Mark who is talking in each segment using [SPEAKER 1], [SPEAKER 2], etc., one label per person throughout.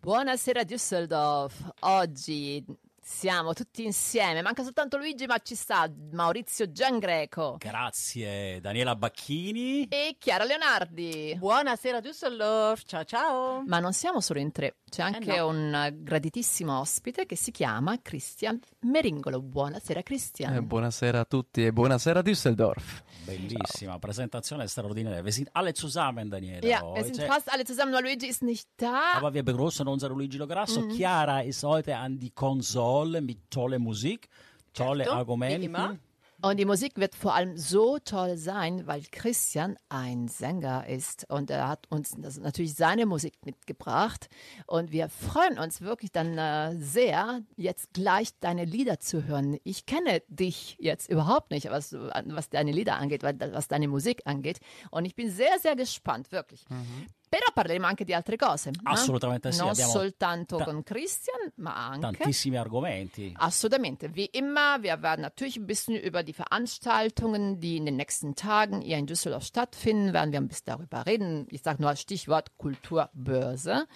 [SPEAKER 1] Buonasera Düsseldorf, oggi siamo tutti insieme, manca soltanto Luigi ma ci sta Maurizio Giangreco
[SPEAKER 2] Grazie Daniela Bacchini.
[SPEAKER 1] e Chiara Leonardi.
[SPEAKER 3] Buonasera Düsseldorf, ciao ciao.
[SPEAKER 1] Ma non siamo solo in tre, c'è anche
[SPEAKER 3] no.
[SPEAKER 1] un graditissimo ospite che si chiama Christian Meringolo. Buonasera Christian.
[SPEAKER 4] Eh, buonasera a tutti e buonasera Düsseldorf.
[SPEAKER 2] Bellissima Präsentation, straordinaria. Wir sind alle zusammen, Daniela.
[SPEAKER 1] ja, wir
[SPEAKER 2] heute.
[SPEAKER 1] sind fast alle zusammen, nur Luigi ist nicht da.
[SPEAKER 2] Aber wir begrüßen unseren Luigi Lograsso.
[SPEAKER 1] Mhm.
[SPEAKER 2] Chiara ist heute an die Konsole mit toller Musik, tolle
[SPEAKER 3] Certo,
[SPEAKER 2] Argumente.
[SPEAKER 1] Und die Musik wird vor allem so toll sein, weil Christian ein Sänger ist und er hat uns natürlich seine Musik mitgebracht. Und wir freuen uns wirklich dann äh, sehr, jetzt gleich deine Lieder zu hören. Ich kenne dich jetzt überhaupt nicht, was, was deine Lieder angeht, was deine Musik angeht. Und ich bin sehr, sehr gespannt, wirklich. Però parleremo anche di altre cose. eh?
[SPEAKER 2] Assolutamente sì,
[SPEAKER 1] Non
[SPEAKER 2] abbiamo
[SPEAKER 1] soltanto
[SPEAKER 2] ta-
[SPEAKER 1] con Christian, ma anche
[SPEAKER 2] Tantissimi argomenti.
[SPEAKER 1] Absolutamente. Wie immer, wir werden natürlich ein bisschen über die Veranstaltungen, die in den nächsten Tagen hier in Düsseldorf stattfinden, werden wir ein bisschen darüber reden. Ich sage nur als Stichwort Kulturbörse.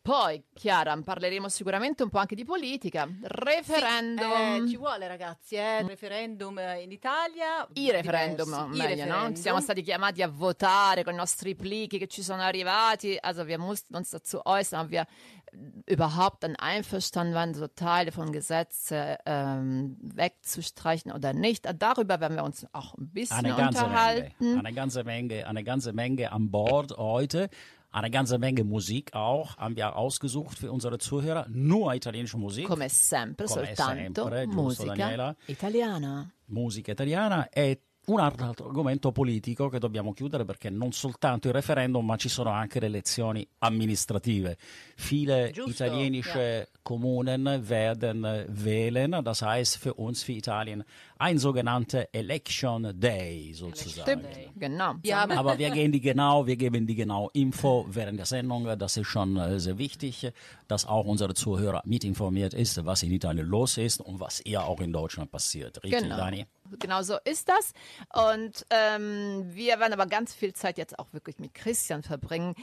[SPEAKER 1] Poi, Chiara, parleremo sicuramente un po' anche di politica, referendum.
[SPEAKER 3] Eh, ci vuole ragazzi, eh, referendum eh, in Italia.
[SPEAKER 1] I referendum,
[SPEAKER 3] diversi, i
[SPEAKER 1] meglio, no?
[SPEAKER 3] referendum.
[SPEAKER 1] Siamo stati chiamati a votare con i nostri plichi che ci sono arrivati. Also wir mussten uns dazu äußern, ob wir überhaupt dann einverstanden waren, so Teile von Gesetze ähm, wegzustreichen oder nicht. Darüber werden wir uns auch ein bisschen
[SPEAKER 2] Eine ganze Menge.
[SPEAKER 1] unterhalten.
[SPEAKER 2] Eine ganze Menge, eine ganze Menge an Bord heute. Eine ganze Menge Musik auch haben wir ausgesucht für unsere Zuhörer. Nur italienische Musik.
[SPEAKER 1] Come sempre,
[SPEAKER 2] Come
[SPEAKER 1] soltanto
[SPEAKER 2] sempre,
[SPEAKER 1] musica
[SPEAKER 2] Daniela?
[SPEAKER 1] italiana.
[SPEAKER 2] musica italiana e un altro argomento politico che dobbiamo chiudere perché non soltanto il referendum ma ci sono anche le elezioni amministrative. Viele
[SPEAKER 3] Giusto,
[SPEAKER 2] italienische Kommunen werden wählen, das heißt für uns, für Italien, ein sogenannter Election Day sozusagen.
[SPEAKER 1] Stimmt, genau.
[SPEAKER 3] Ja,
[SPEAKER 2] Aber wir gehen die genau, wir geben die genau Info während der Sendung. Das ist schon äh, sehr wichtig, dass auch unsere Zuhörer mitinformiert ist, was in Italien los ist und was eher auch in Deutschland passiert. Richtig,
[SPEAKER 1] Genau.
[SPEAKER 2] Dani?
[SPEAKER 1] Genau so ist das. Und ähm, wir werden aber ganz viel Zeit jetzt auch wirklich mit Christian verbringen.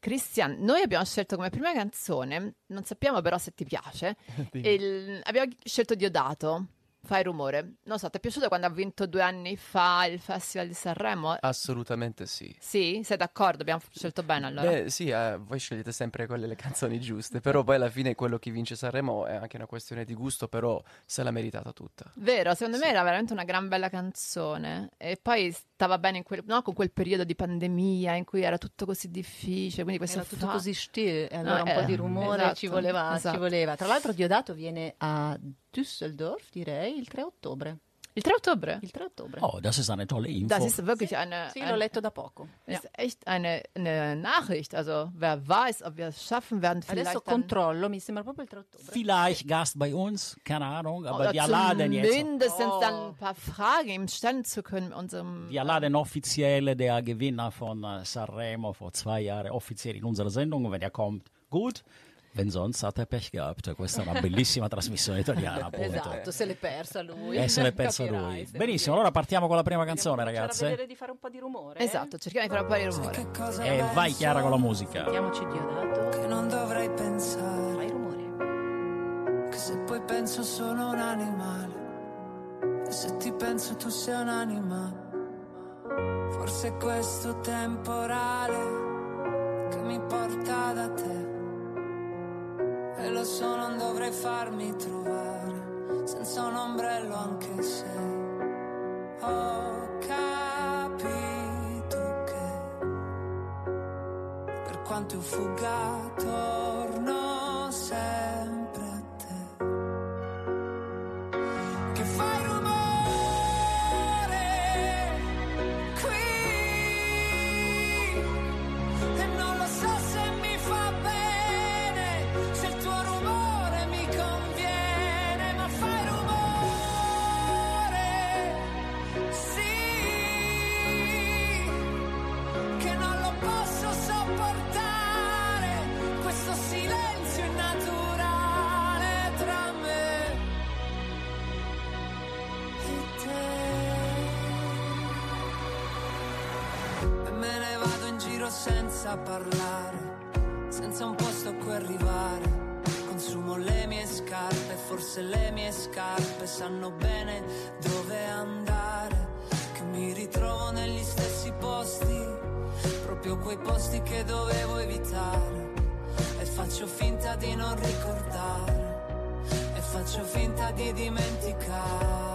[SPEAKER 1] Christian, noi abbiamo scelto come prima canzone, non sappiamo però se ti piace, il- abbiamo scelto Diodato, Fai rumore. Non so, ti è piaciuto quando ha vinto due anni fa il Festival di Sanremo?
[SPEAKER 4] Assolutamente sì.
[SPEAKER 1] Sì? Sei d'accordo? Abbiamo scelto bene allora?
[SPEAKER 4] Beh, sì, eh, voi scegliete sempre quelle le canzoni giuste, però poi alla fine quello che vince Sanremo è anche una questione di gusto, però se l'ha meritata tutta.
[SPEAKER 1] Vero, secondo me era veramente una gran bella canzone e poi stava bene in quel, no, con quel periodo di pandemia in cui era tutto così difficile, quindi questo
[SPEAKER 3] Era tutto
[SPEAKER 1] fa-
[SPEAKER 3] così still, e allora
[SPEAKER 1] Ah,
[SPEAKER 3] un po'
[SPEAKER 1] eh,
[SPEAKER 3] di rumore
[SPEAKER 1] esatto,
[SPEAKER 3] ci, voleva,
[SPEAKER 1] esatto.
[SPEAKER 3] ci voleva. Tra l'altro Diodato viene a Düsseldorf, direi, il 3 ottobre.
[SPEAKER 1] Il 3 Ottobre?
[SPEAKER 3] Il 3 ottobre.
[SPEAKER 2] Oh, das ist eine tolle Info.
[SPEAKER 1] Das ist wirklich eine,
[SPEAKER 3] Sì,
[SPEAKER 1] ein-
[SPEAKER 3] l'ho letto da poco.
[SPEAKER 1] ist echt eine, eine Nachricht. Also wer weiß, ob wir es schaffen werden, vielleicht
[SPEAKER 3] Adesso
[SPEAKER 1] dann,
[SPEAKER 3] controllo, mi sembra proprio il 3 ottobre.
[SPEAKER 2] Vielleicht Gast bei uns, keine Ahnung, aber
[SPEAKER 1] oder
[SPEAKER 2] wir laden jetzt.
[SPEAKER 1] mindestens
[SPEAKER 3] Oh.
[SPEAKER 1] dann ein paar Fragen ihm stellen zu können unserem
[SPEAKER 2] Wir laden offiziell der Gewinner von äh, Sanremo vor zwei Jahren offiziell in unsere Sendung. Wenn er kommt, gut. Sonst hat er Pech gehabt. Questa è una bellissima trasmissione italiana, appunto.
[SPEAKER 3] Esatto, se l'è persa lui.
[SPEAKER 2] E se l'è persa
[SPEAKER 3] Capirai,
[SPEAKER 2] lui. Benissimo, allora partiamo con la prima canzone, ragazze.
[SPEAKER 3] vedere di fare un po' di rumore. eh?
[SPEAKER 1] Esatto, cerchiamo di fare un po' di rumore.
[SPEAKER 2] E vai Chiara con la musica.
[SPEAKER 3] Mettiamoci Diodato.
[SPEAKER 5] che non dovrei pensare
[SPEAKER 3] Fai rumore.
[SPEAKER 5] che se poi penso sono un animale e se ti penso tu sei un animale forse è questo temporale che mi porta da te e lo so non dovrei farmi trovare. Senza un ombrello anche se ho capito che per quanto io fugga torno giro senza parlare, senza un posto a cui arrivare. Consumo le mie scarpe, forse le mie scarpe sanno bene dove andare. Che mi ritrovo negli stessi posti, proprio quei posti che dovevo evitare. E faccio finta di non ricordare, e faccio finta di dimenticare.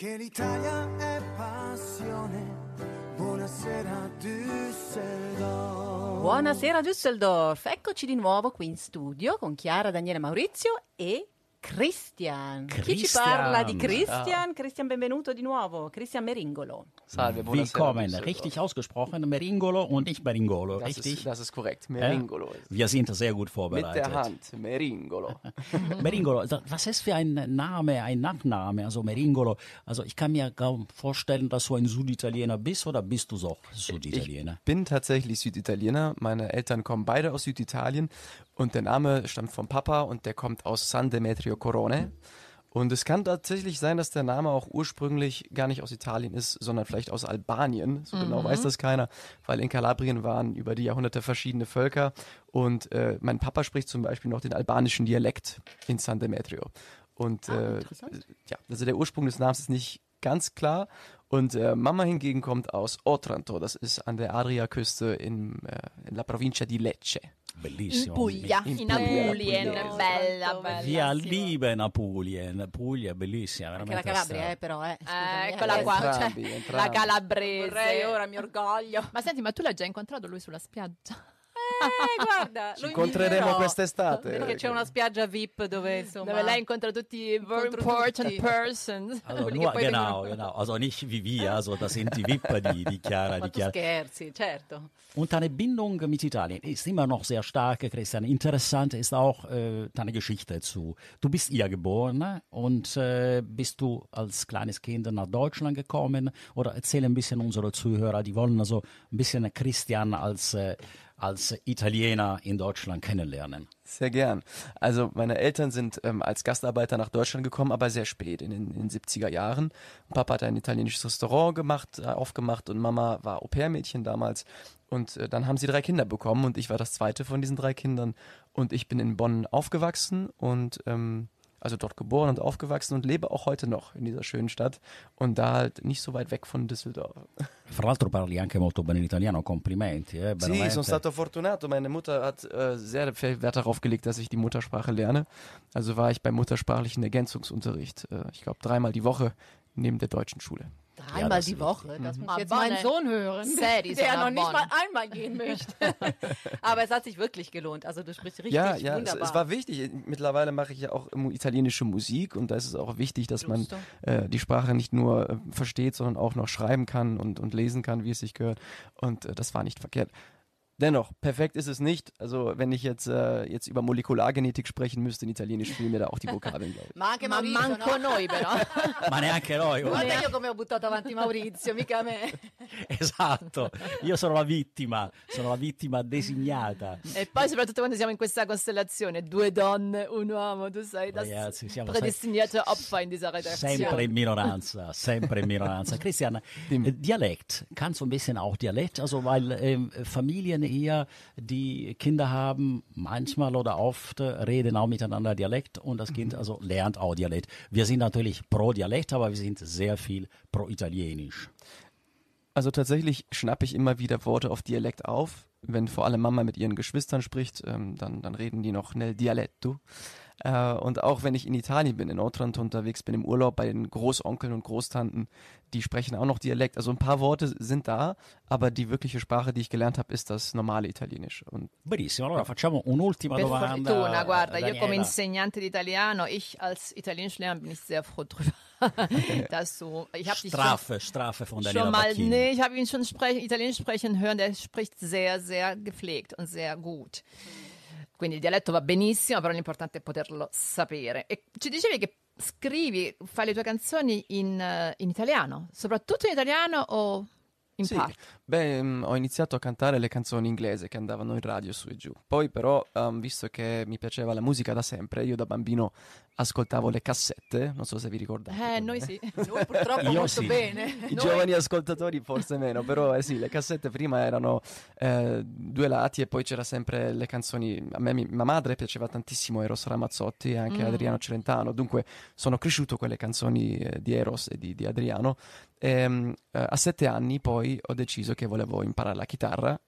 [SPEAKER 6] Perché l'Italia è passione. Buonasera Düsseldorf.
[SPEAKER 3] Buonasera Düsseldorf, eccoci di nuovo qui in studio con Chiara, Daniele Maurizio e Christian. Chi ci
[SPEAKER 2] Christian.
[SPEAKER 3] parla di Christian? Christian, benvenuto di nuovo. Christian Meringolo.
[SPEAKER 4] Salve, buonasera.
[SPEAKER 2] Willkommen, richtig ausgesprochen, Meringolo und nicht Meringolo,
[SPEAKER 4] Das
[SPEAKER 2] richtig?
[SPEAKER 4] ist, das ist korrekt.
[SPEAKER 2] Ja?
[SPEAKER 4] Meringolo.
[SPEAKER 2] Wir sind sehr gut
[SPEAKER 4] Mit
[SPEAKER 2] vorbereitet.
[SPEAKER 4] der Hand. Meringolo.
[SPEAKER 2] Meringolo, was ist für ein Name, ein Nachname? Also Meringolo, also ich kann mir kaum vorstellen, dass du ein Süditaliener bist oder bist du so Süditaliener?
[SPEAKER 4] Ich bin tatsächlich Süditaliener. Meine Eltern kommen beide aus Süditalien und der Name stammt vom Papa und der kommt aus San Demetrio Corone. Und es kann tatsächlich sein, dass der Name auch ursprünglich gar nicht aus Italien ist, sondern vielleicht aus Albanien. So genau weiß das keiner, weil in Kalabrien waren über die Jahrhunderte verschiedene Völker und äh, mein Papa spricht zum Beispiel noch den albanischen Dialekt in San Demetrio. Und äh,
[SPEAKER 3] interessant.
[SPEAKER 4] ja, also der Ursprung des Namens ist nicht ganz klar. Und äh, Mama hingegen kommt aus Otranto, das ist an der Adriaküste in, äh, in la provincia di Lecce.
[SPEAKER 2] Bellissimo.
[SPEAKER 1] Puglia,
[SPEAKER 4] In
[SPEAKER 1] in
[SPEAKER 4] Puglia,
[SPEAKER 1] Apulien,
[SPEAKER 4] Puglia.
[SPEAKER 1] bella, bella.
[SPEAKER 2] Wir lieben Apulien, Puglia, bellissima,
[SPEAKER 3] Anche
[SPEAKER 2] veramente
[SPEAKER 3] la Calabria, eh, però, eh.
[SPEAKER 1] Eh, eccola
[SPEAKER 3] eh.
[SPEAKER 1] qua,
[SPEAKER 4] Entrambi,
[SPEAKER 1] cioè,
[SPEAKER 4] entrambi.
[SPEAKER 1] la calabrese.
[SPEAKER 3] Vorrei ora, mi orgoglio.
[SPEAKER 1] Ma senti, ma tu l'hai già incontrato lui sulla spiaggia?
[SPEAKER 3] Eh, guarda,
[SPEAKER 4] Ci
[SPEAKER 3] lo
[SPEAKER 4] incontreremo quest'estate.
[SPEAKER 3] Perché c'è una spiaggia VIP dove, insomma...
[SPEAKER 1] Dove lei incontra tutti i very important
[SPEAKER 3] tutti.
[SPEAKER 1] persons.
[SPEAKER 2] Also nur, genau, genau. Also nicht wie wir, also das sind die VIP, die, die Chiara,
[SPEAKER 3] Ma
[SPEAKER 2] die
[SPEAKER 3] tu
[SPEAKER 2] Chiara.
[SPEAKER 3] scherzi, certo.
[SPEAKER 2] Und deine Bindung mit Italien ist immer noch sehr stark, Christian. Interessant ist auch äh, deine Geschichte dazu. Du bist hier geboren und äh, bist du als kleines Kind nach Deutschland gekommen? Oder erzähl ein bisschen unsere Zuhörer, die wollen also ein bisschen Christian als, äh, als Italiener in Deutschland kennenlernen.
[SPEAKER 4] Sehr gern. Also meine Eltern sind ähm, als Gastarbeiter nach Deutschland gekommen, aber sehr spät, in den, in den 70er Jahren. Papa hat ein italienisches Restaurant gemacht, äh, aufgemacht und Mama war Au-pair-Mädchen damals. Und äh, dann haben sie drei Kinder bekommen und ich war das zweite von diesen drei Kindern. Und ich bin in Bonn aufgewachsen und ähm, also dort geboren und aufgewachsen und lebe auch heute noch in dieser schönen Stadt und da halt nicht so weit weg von Düsseldorf.
[SPEAKER 2] Fra l'altro parli anche molto bene l'italiano, complimenti. Eh?
[SPEAKER 4] Sì, sono stato fortunato. Meine Mutter hat äh, sehr viel Wert darauf gelegt, dass ich die Muttersprache lerne. Also war ich beim muttersprachlichen Ergänzungsunterricht, äh, ich glaube dreimal die Woche neben der deutschen Schule.
[SPEAKER 3] Dreimal
[SPEAKER 2] das
[SPEAKER 3] die Woche. Das muss
[SPEAKER 1] Ma
[SPEAKER 3] jetzt
[SPEAKER 1] buone
[SPEAKER 3] mein Sohn hören,
[SPEAKER 1] serie
[SPEAKER 3] der noch nicht mal einmal gehen möchte. Aber es hat sich wirklich gelohnt. Also du sprichst richtig
[SPEAKER 4] Ja, ja, es,
[SPEAKER 3] wunderbar.
[SPEAKER 4] es war wichtig. Mittlerweile mache ich ja auch italienische Musik und da ist es auch wichtig, dass man äh, die Sprache nicht nur äh, versteht, sondern auch noch schreiben kann und, und lesen kann, wie es sich gehört. Und äh, das war nicht verkehrt. Dennoch, perfekt ist es nicht. Also wenn ich jetzt, äh, jetzt über Molekulargenetik sprechen müsste, in Italienisch fehlen mir da auch die Vokabeln, glaube ich.
[SPEAKER 3] Ma anche
[SPEAKER 1] Ma
[SPEAKER 3] Maurizio,
[SPEAKER 1] manco
[SPEAKER 3] no?
[SPEAKER 1] noi però.
[SPEAKER 2] Ma neanche noi. guarda.
[SPEAKER 3] Io come ho buttato avanti Maurizio, mica me.
[SPEAKER 2] Esatto, io sono la vittima, sono la vittima designata.
[SPEAKER 1] E poi soprattutto quando siamo in questa costellazione, due donne, un uomo, tu sei das
[SPEAKER 2] Ragazzi, siamo
[SPEAKER 1] prädestinierte Opfer in dieser
[SPEAKER 2] Sempre
[SPEAKER 1] Redaktion.
[SPEAKER 2] in Minoranza, sempre in Minoranza. Christian, Dialekt, kannst du ein bisschen auch Dialekt? Also weil ähm, Familien eher, die Kinder haben, manchmal oder oft äh, reden auch miteinander Dialekt und das Kind also lernt auch Dialekt. Wir sind natürlich pro Dialekt, aber wir sind sehr viel pro Italienisch.
[SPEAKER 4] Also tatsächlich schnappe ich immer wieder Worte auf Dialekt auf. Wenn vor allem Mama mit ihren Geschwistern spricht, ähm, dann, dann reden die noch nel dialetto. Äh, und auch wenn ich in Italien bin, in Otranto unterwegs bin, im Urlaub bei den Großonkeln und Großtanten, die sprechen auch noch Dialekt. Also ein paar Worte sind da, aber die wirkliche Sprache, die ich gelernt habe, ist das normale Italienisch. Und
[SPEAKER 2] Benissimo, allora facciamo un'ultima
[SPEAKER 1] Per
[SPEAKER 2] domanda.
[SPEAKER 1] fortuna, guarda, io
[SPEAKER 2] Daniela.
[SPEAKER 1] come insegnante di italiano, ich als Italienischlehrer bin ich sehr froh drüber, dass du, ich habe dich schon,
[SPEAKER 2] Strafe, Strafe von Daniela
[SPEAKER 1] schon mal,
[SPEAKER 2] Bacchini.
[SPEAKER 1] nee, ich habe ihn schon sprech, Italienisch sprechen hören, der spricht sehr, sehr gepflegt und sehr gut. Quindi il dialetto va benissimo, però l'importante è poterlo sapere. E ci dicevi che scrivi, fai le tue canzoni in, eh, in italiano, soprattutto in italiano o in
[SPEAKER 4] Sì,
[SPEAKER 1] parte?
[SPEAKER 4] beh, mm, ho iniziato a cantare le canzoni inglese che andavano in radio su e giù. Poi però, ehm, visto che mi piaceva la musica da sempre, io da bambino ascoltavo le cassette, non so se vi ricordate.
[SPEAKER 1] Eh, noi sì.
[SPEAKER 3] Noi purtroppo
[SPEAKER 2] Io
[SPEAKER 3] molto
[SPEAKER 2] sì.
[SPEAKER 3] bene.
[SPEAKER 4] I
[SPEAKER 3] Noi-
[SPEAKER 4] giovani ascoltatori forse meno, però eh sì, le cassette prima erano eh, due lati e poi c'era sempre le canzoni. A me, mi- mia madre piaceva tantissimo Eros Ramazzotti e anche
[SPEAKER 1] Mm.
[SPEAKER 4] Adriano Celentano, dunque sono cresciuto con le canzoni eh, di Eros e di, di Adriano. Ehm, eh, a sette anni poi ho deciso che volevo imparare la chitarra.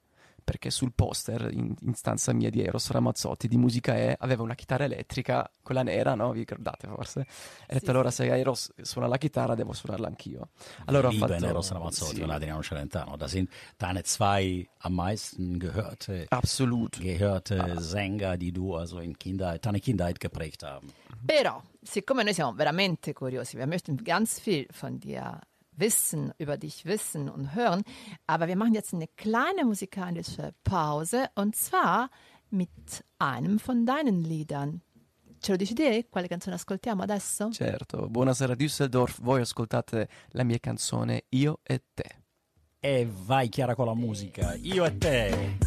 [SPEAKER 4] Perché sul poster in, in stanza mia di Eros Ramazzotti di musica E aveva una chitarra elettrica, quella nera, no? Vi ricordate forse? E ho detto allora se Eros suona la chitarra devo suonarla anch'io. Allora ho
[SPEAKER 2] Liebe
[SPEAKER 4] fatto
[SPEAKER 2] Eros Ramazzotti
[SPEAKER 4] sì,
[SPEAKER 2] und Adriano Celentano. Das sind deine zwei am meisten gehörte,
[SPEAKER 4] Absolut.
[SPEAKER 2] gehörte Sänger, die du also in Kindheit, deine Kindheit geprägt haben.
[SPEAKER 1] Però, siccome noi siamo veramente curiosi, wir möchten ganz viel von dir wissen, über dich wissen und hören, aber wir machen jetzt eine kleine musikalische Pause und zwar mit einem von deinen Liedern. Ce lo dici te quale canzone ascoltiamo adesso?
[SPEAKER 4] Certo, buonasera Düsseldorf, voi ascoltate la mia canzone Io e te.
[SPEAKER 2] E vai Chiara con la musica, io e te.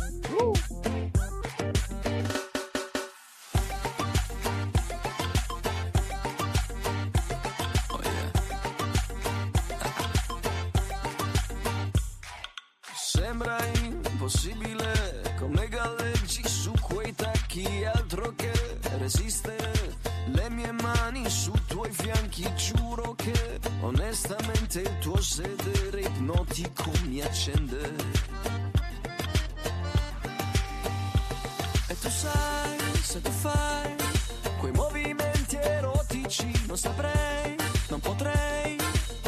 [SPEAKER 7] Impossibile come galleggi su quei tacchi, altro che resistere. Le mie mani su tuoi fianchi, giuro che onestamente il tuo sedere ipnotico mi accende. E tu sai, se tu fai quei movimenti erotici, non saprei, non potrei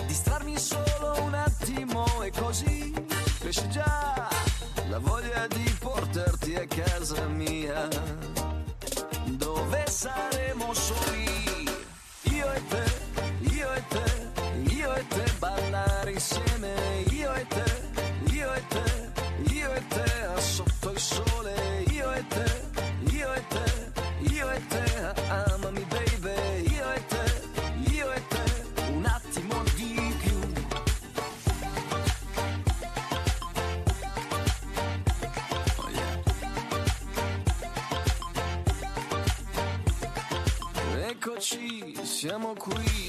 [SPEAKER 7] distrarmi solo un attimo e così cresce già a casa mia, dove saremo qui,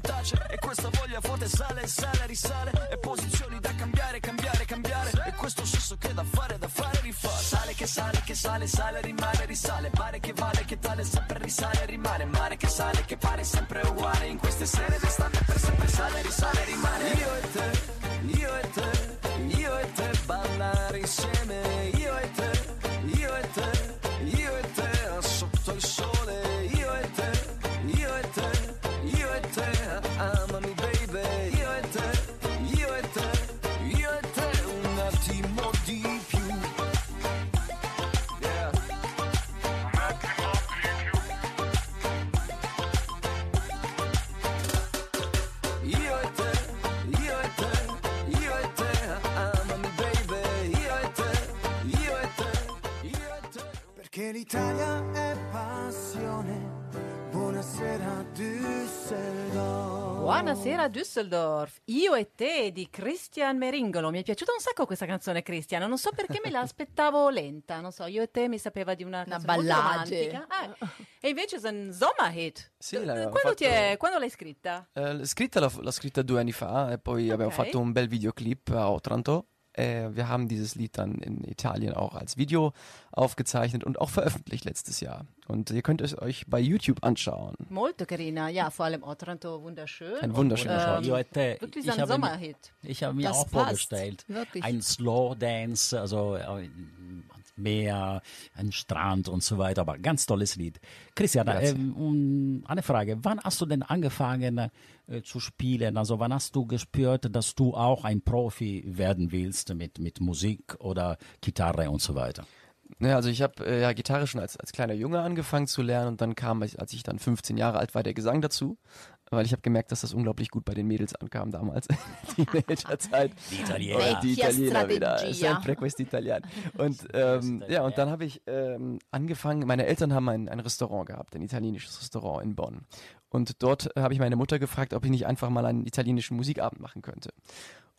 [SPEAKER 7] tace e questa voglia forte sale, sale, risale. E posizioni da cambiare, cambiare, cambiare. E questo sesso che da fare, da fare, rifare. Sale che sale, che sale, sale, rimane, risale. Mare che vale, che tale sempre risale, rimane. Mare che sale, che pare sempre uguale. In queste sere d'estate per sempre sale, risale, rimane. Io e te, io e te, io e te ballare insieme. io
[SPEAKER 6] l'Italia è passione. Buonasera Düsseldorf.
[SPEAKER 3] Buonasera Düsseldorf, io e te di Christian Meringolo. Mi è piaciuta un sacco questa canzone, Christian. Non so perché me la aspettavo lenta. Non so, io e te mi sapeva di una,
[SPEAKER 1] Una
[SPEAKER 3] romantica. Ah, e invece è un Sommerhit.
[SPEAKER 4] Sì,
[SPEAKER 3] Eh,
[SPEAKER 4] l'abbiamo
[SPEAKER 3] quando, ti
[SPEAKER 4] fatto-
[SPEAKER 3] è- quando l'hai scritta?
[SPEAKER 4] Eh, scritta l'ho, l'ho scritta due anni fa e poi abbiamo
[SPEAKER 3] Ok.
[SPEAKER 4] fatto un bel Videoclip a Otranto. Äh, wir haben dieses Lied dann in Italien auch als Video aufgezeichnet und auch veröffentlicht letztes Jahr. Und ihr könnt es euch bei YouTube anschauen.
[SPEAKER 3] Molto carina. Ja, vor allem Otranto wunderschön.
[SPEAKER 4] Ein wunderschöner
[SPEAKER 3] ähm,
[SPEAKER 2] Io e te,
[SPEAKER 3] Wirklich
[SPEAKER 2] ich
[SPEAKER 3] ein
[SPEAKER 2] habe, mir,
[SPEAKER 3] Sommerhit.
[SPEAKER 2] ich habe mir
[SPEAKER 1] Das
[SPEAKER 2] auch
[SPEAKER 1] passt,
[SPEAKER 2] vorgestellt,
[SPEAKER 1] wirklich.
[SPEAKER 2] ein Slow Dance, also äh, Meer, ein Strand und so weiter, aber ganz tolles Lied. Christian, ähm, eine Frage, wann hast du denn angefangen äh, zu spielen? Also wann hast du gespürt, dass du auch ein Profi werden willst mit, mit Musik oder Gitarre und so weiter?
[SPEAKER 4] Ja, also ich habe äh, ja Gitarre schon als, als kleiner Junge angefangen zu lernen und dann kam, als ich dann 15 Jahre alt war, der Gesang dazu. Weil ich habe gemerkt, dass das unglaublich gut bei den Mädels ankam damals, in Teenagerzeit.
[SPEAKER 2] Die Italiener.
[SPEAKER 4] Die Italiener wieder. Sempre questi italiani. Und ähm, ja, und dann habe ich ähm, angefangen, meine Eltern haben ein, ein Restaurant gehabt, ein italienisches Restaurant in Bonn. Und dort habe ich meine Mutter gefragt, ob ich nicht einfach mal einen italienischen Musikabend machen könnte.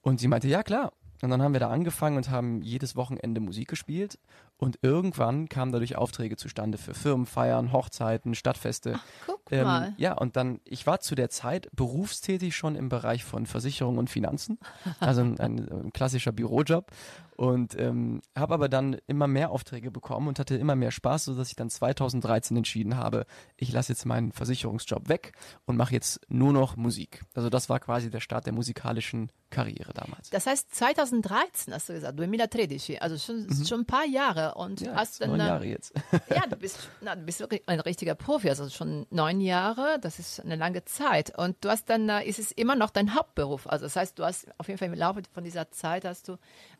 [SPEAKER 4] Und sie meinte, ja klar. Und dann haben wir da angefangen und haben jedes Wochenende Musik gespielt. Und irgendwann kamen dadurch Aufträge zustande für Firmenfeiern, Hochzeiten, Stadtfeste.
[SPEAKER 1] Guck
[SPEAKER 4] Ähm,
[SPEAKER 1] mal.
[SPEAKER 4] ja, und dann, ich war zu der Zeit berufstätig schon im Bereich von Versicherung und Finanzen, also ein, ein, ein klassischer Bürojob und ähm, habe aber dann immer mehr Aufträge bekommen und hatte immer mehr Spaß, sodass ich dann 2013 entschieden habe, ich lasse jetzt meinen Versicherungsjob weg und mache jetzt nur noch Musik. Also das war quasi der Start der musikalischen Karriere damals.
[SPEAKER 1] Das heißt 2013 hast du gesagt, 2013, also schon, schon ein paar Jahre und
[SPEAKER 4] Ja,
[SPEAKER 1] hast dann
[SPEAKER 4] neun Jahre jetzt.
[SPEAKER 1] ja, du bist, na, du bist wirklich ein richtiger Profi, also schon neun Jahre, das ist eine lange Zeit. Und du hast dann, äh, ist es immer noch dein Hauptberuf. Also das heißt, du hast auf jeden Fall im Laufe von dieser Zeit hast du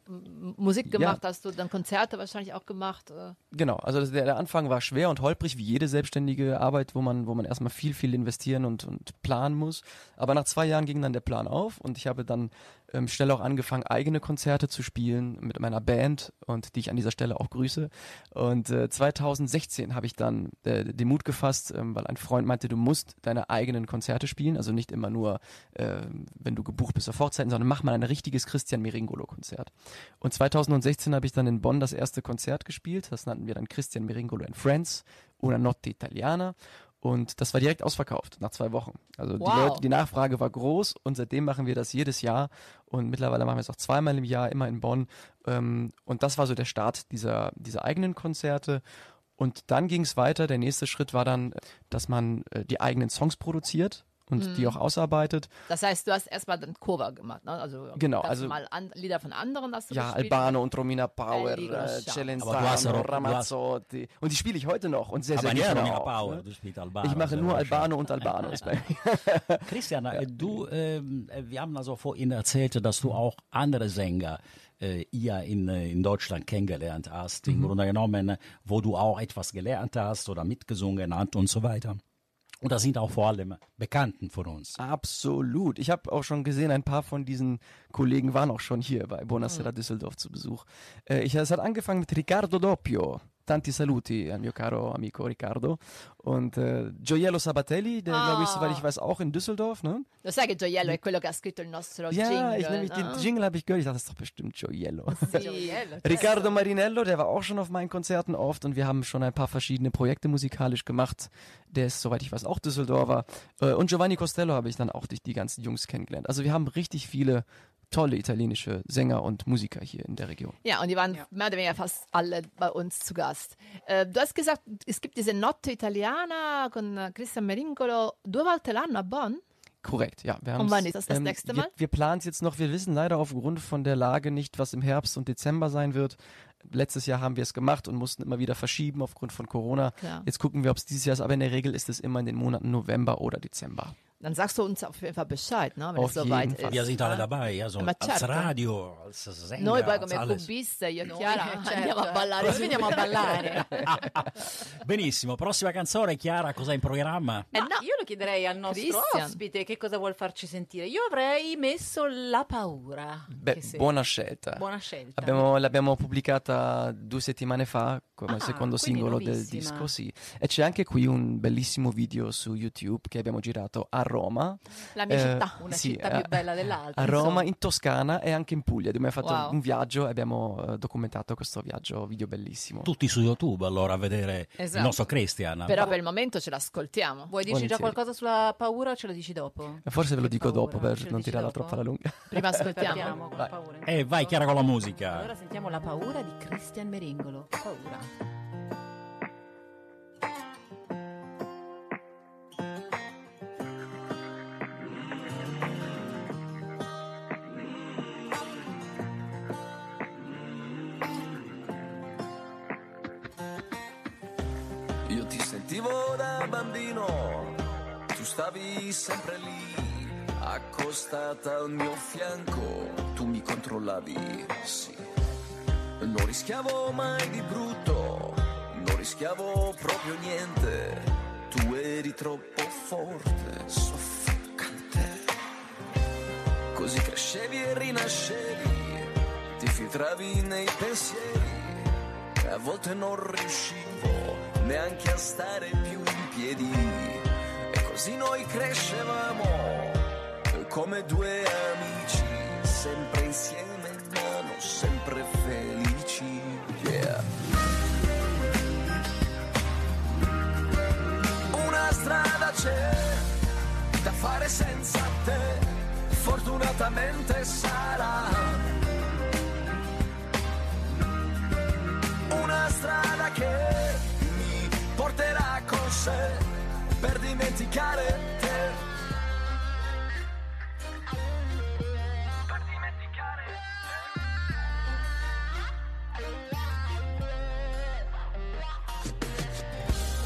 [SPEAKER 1] Musik gemacht, hast du dann Konzerte wahrscheinlich auch gemacht. Äh.
[SPEAKER 4] Genau, also das, der, der Anfang war schwer und holprig, wie jede selbstständige Arbeit, wo man, wo man erstmal viel, viel investieren und, und planen muss. Aber nach zwei Jahren ging dann der Plan auf und ich habe dann ähm, schnell auch angefangen, eigene Konzerte zu spielen mit meiner Band und die ich an dieser Stelle auch grüße. Und äh, 2016 habe ich dann äh, den Mut gefasst, ähm, weil ein Freund meinte, du musst deine eigenen Konzerte spielen, also nicht immer nur, äh, wenn du gebucht bist auf Hochzeiten, sondern mach mal ein richtiges Christian Meringolo-Konzert. Und 2016 habe ich dann in Bonn das erste Konzert gespielt. Das nannten wir dann Christian Meringolo and Friends, Una Notte Italiana. Und das war direkt ausverkauft nach zwei Wochen. Also
[SPEAKER 1] Wow.
[SPEAKER 4] die, Leute, die Nachfrage war groß und seitdem machen wir das jedes Jahr. Und mittlerweile machen wir es auch zweimal im Jahr, immer in Bonn. Ähm, und das war so der Start dieser, dieser eigenen Konzerte. Und dann ging es weiter. Der nächste Schritt war dann, dass man äh, die eigenen Songs produziert und die auch ausarbeitet.
[SPEAKER 1] Das heißt, du hast erstmal dann Cover gemacht, ne? Also
[SPEAKER 4] Genau, also-
[SPEAKER 1] normal an, Lieder von anderen hast du
[SPEAKER 4] Ja,
[SPEAKER 1] gespielt.
[SPEAKER 4] Albano und Romina Power, äh,
[SPEAKER 2] du hast
[SPEAKER 4] Celentano, Ramazzotti. Und die spiele ich heute noch und sehr, sehr
[SPEAKER 2] Aber nicht
[SPEAKER 4] gerne
[SPEAKER 2] Romina
[SPEAKER 4] auch,
[SPEAKER 2] Power,
[SPEAKER 4] ne?
[SPEAKER 2] du spielst Albano.
[SPEAKER 4] Ich mache nur. Albano und mir.
[SPEAKER 2] Christian, äh, du, ähm, äh, wir haben also vorhin erzählt, dass du auch andere Sänger äh, hier in, äh, in Deutschland kennengelernt hast, im Grunde genommen, äh, wo du auch etwas gelernt hast oder mitgesungen hast und so weiter. Und das sind auch vor allem Bekannten von uns.
[SPEAKER 4] Absolut. Ich habe auch schon gesehen, ein paar von diesen Kollegen waren auch schon hier bei Buonasera Düsseldorf zu Besuch. Äh, ich, es hat angefangen mit Riccardo Doppio. Tanti saluti al mio caro amico Riccardo. Und äh, Gioiello Sabatelli, der glaube ich, soweit ich weiß, auch in Düsseldorf, ne?
[SPEAKER 1] Lo sai che Gioiello è quello che ha scritto il nostro
[SPEAKER 4] Ja,
[SPEAKER 1] jingle?
[SPEAKER 4] ich nämlich
[SPEAKER 1] no?
[SPEAKER 4] den Jingle habe ich gehört. Ich dachte, das ist doch bestimmt Gioiello.
[SPEAKER 1] Sì.
[SPEAKER 4] Riccardo Marinello, der war auch schon auf meinen Konzerten oft und wir haben schon ein paar verschiedene Projekte musikalisch gemacht. Der ist, soweit ich weiß, auch Düsseldorfer. Äh, Und Giovanni Costello habe ich dann auch durch die ganzen Jungs kennengelernt. Also wir haben richtig viele tolle italienische Sänger und Musiker hier in der Region.
[SPEAKER 1] Ja, und die waren mehr oder weniger fast alle bei uns zu Gast. Äh, du hast gesagt, es gibt diese Notte Italiana con Christian Meringolo due volte l'anno a Bonn.
[SPEAKER 4] Korrekt, ja. Wir
[SPEAKER 1] Und wann ist das das nächste Mal?
[SPEAKER 4] Wir, wir planen es jetzt noch. Wir wissen leider aufgrund von der Lage nicht, was im Herbst und Dezember sein wird. Letztes Jahr haben wir es gemacht und mussten immer wieder verschieben aufgrund von Corona.
[SPEAKER 1] Klar.
[SPEAKER 4] Jetzt gucken wir, ob es dieses Jahr ist, aber in der Regel ist es immer in den Monaten November oder Dezember.
[SPEAKER 1] Dann sagst du uns auf jeden Fall Bescheid, ne, wenn
[SPEAKER 4] Auf
[SPEAKER 1] es soweit ist.
[SPEAKER 2] Wir sind alle dabei, also
[SPEAKER 1] Ma
[SPEAKER 2] als
[SPEAKER 1] certo.
[SPEAKER 2] Radio, als Sänger,
[SPEAKER 1] Noi come
[SPEAKER 2] alles.
[SPEAKER 1] cubiste, io e
[SPEAKER 3] Noi,
[SPEAKER 1] Chiara,
[SPEAKER 3] certo.
[SPEAKER 1] andiamo a ballare.
[SPEAKER 3] Noi
[SPEAKER 1] su-
[SPEAKER 3] veniamo a ballare.
[SPEAKER 2] Benissimo, prossima canzone, Chiara, cosa hai in programma?
[SPEAKER 1] Eh
[SPEAKER 3] Ma
[SPEAKER 1] no.
[SPEAKER 3] io lo chiederei al nostro
[SPEAKER 1] Christian.
[SPEAKER 3] ospite che cosa vuol farci sentire. Io avrei messo La paura.
[SPEAKER 4] Beh, buona scelta.
[SPEAKER 3] buona scelta.
[SPEAKER 4] Abbiamo- l'abbiamo pubblicata due settimane fa come
[SPEAKER 3] Ah,
[SPEAKER 4] secondo singolo del
[SPEAKER 3] nuovissima.
[SPEAKER 4] disco, sì. E c'è anche qui un bellissimo video su YouTube che abbiamo girato a Roma.
[SPEAKER 1] La mia
[SPEAKER 4] Eh,
[SPEAKER 1] città.
[SPEAKER 3] Una
[SPEAKER 4] sì,
[SPEAKER 3] città
[SPEAKER 4] eh,
[SPEAKER 3] più bella dell'altra.
[SPEAKER 4] A Roma,
[SPEAKER 3] insomma.
[SPEAKER 4] in Toscana e anche in Puglia. Abbiamo fatto
[SPEAKER 1] Wow.
[SPEAKER 4] un viaggio e abbiamo eh, documentato questo viaggio video bellissimo.
[SPEAKER 2] Tutti su YouTube allora a vedere
[SPEAKER 1] Esatto.
[SPEAKER 2] il nostro Christian.
[SPEAKER 1] Però per il momento ce l'ascoltiamo.
[SPEAKER 3] Vuoi dirci già qualcosa sulla paura o ce lo dici dopo?
[SPEAKER 4] Forse ve lo dico dopo
[SPEAKER 3] paura,
[SPEAKER 4] per
[SPEAKER 3] ce lo
[SPEAKER 4] non tirarla
[SPEAKER 3] dopo?
[SPEAKER 4] troppo alla lunga.
[SPEAKER 1] Prima ascoltiamo.
[SPEAKER 4] Vai.
[SPEAKER 3] paura.
[SPEAKER 2] E vai Chiara con la musica.
[SPEAKER 3] Allora sentiamo La paura di Christian Meringolo. Paura.
[SPEAKER 7] Bambino, tu stavi sempre lì, accostata al mio fianco, tu mi controllavi, sì. Non rischiavo mai di brutto, non rischiavo proprio niente, tu eri troppo forte, soffocante. Così crescevi e rinascevi, ti filtravi nei pensieri a volte non riuscivo neanche a stare più in piedi. E così noi crescevamo come due amici, sempre insieme, ma non sempre felici. Yeah. Una strada c'è da fare senza te, fortunatamente sarà. una strada che mi porterà con sé per dimenticare te. Per dimenticare te.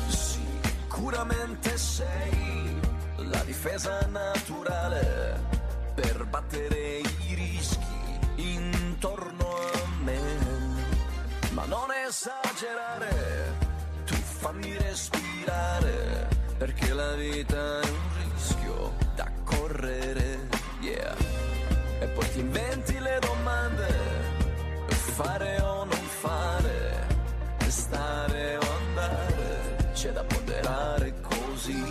[SPEAKER 7] Sicuramente sei la difesa naturale per battere i rischi intorno a me ma non esagerare, tu fammi respirare, perché la vita è un rischio da correre, yeah. E poi ti inventi le domande, fare o non fare, stare o andare, c'è da ponderare così.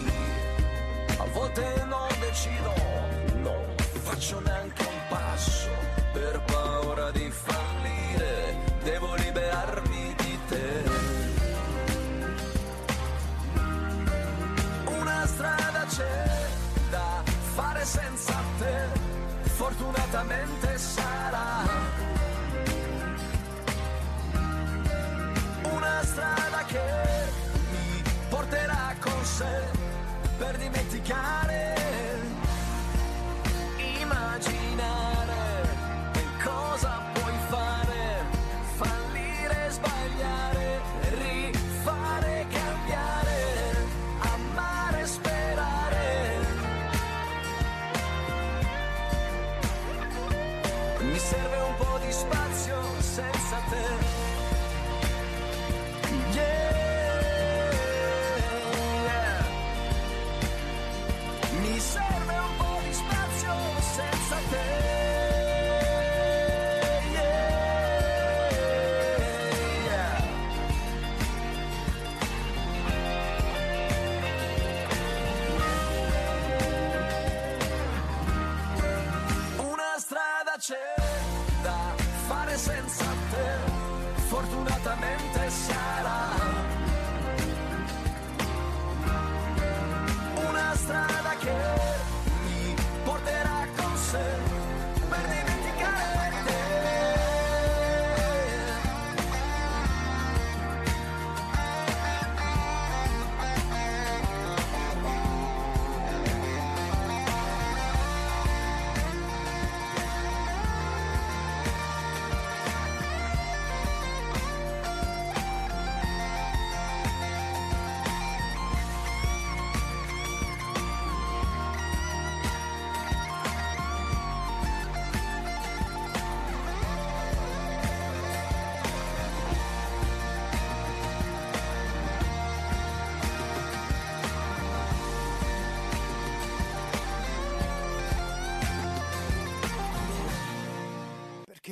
[SPEAKER 7] A volte non fortunatamente sarà. Una strada che mi porterà con sé per dimenticare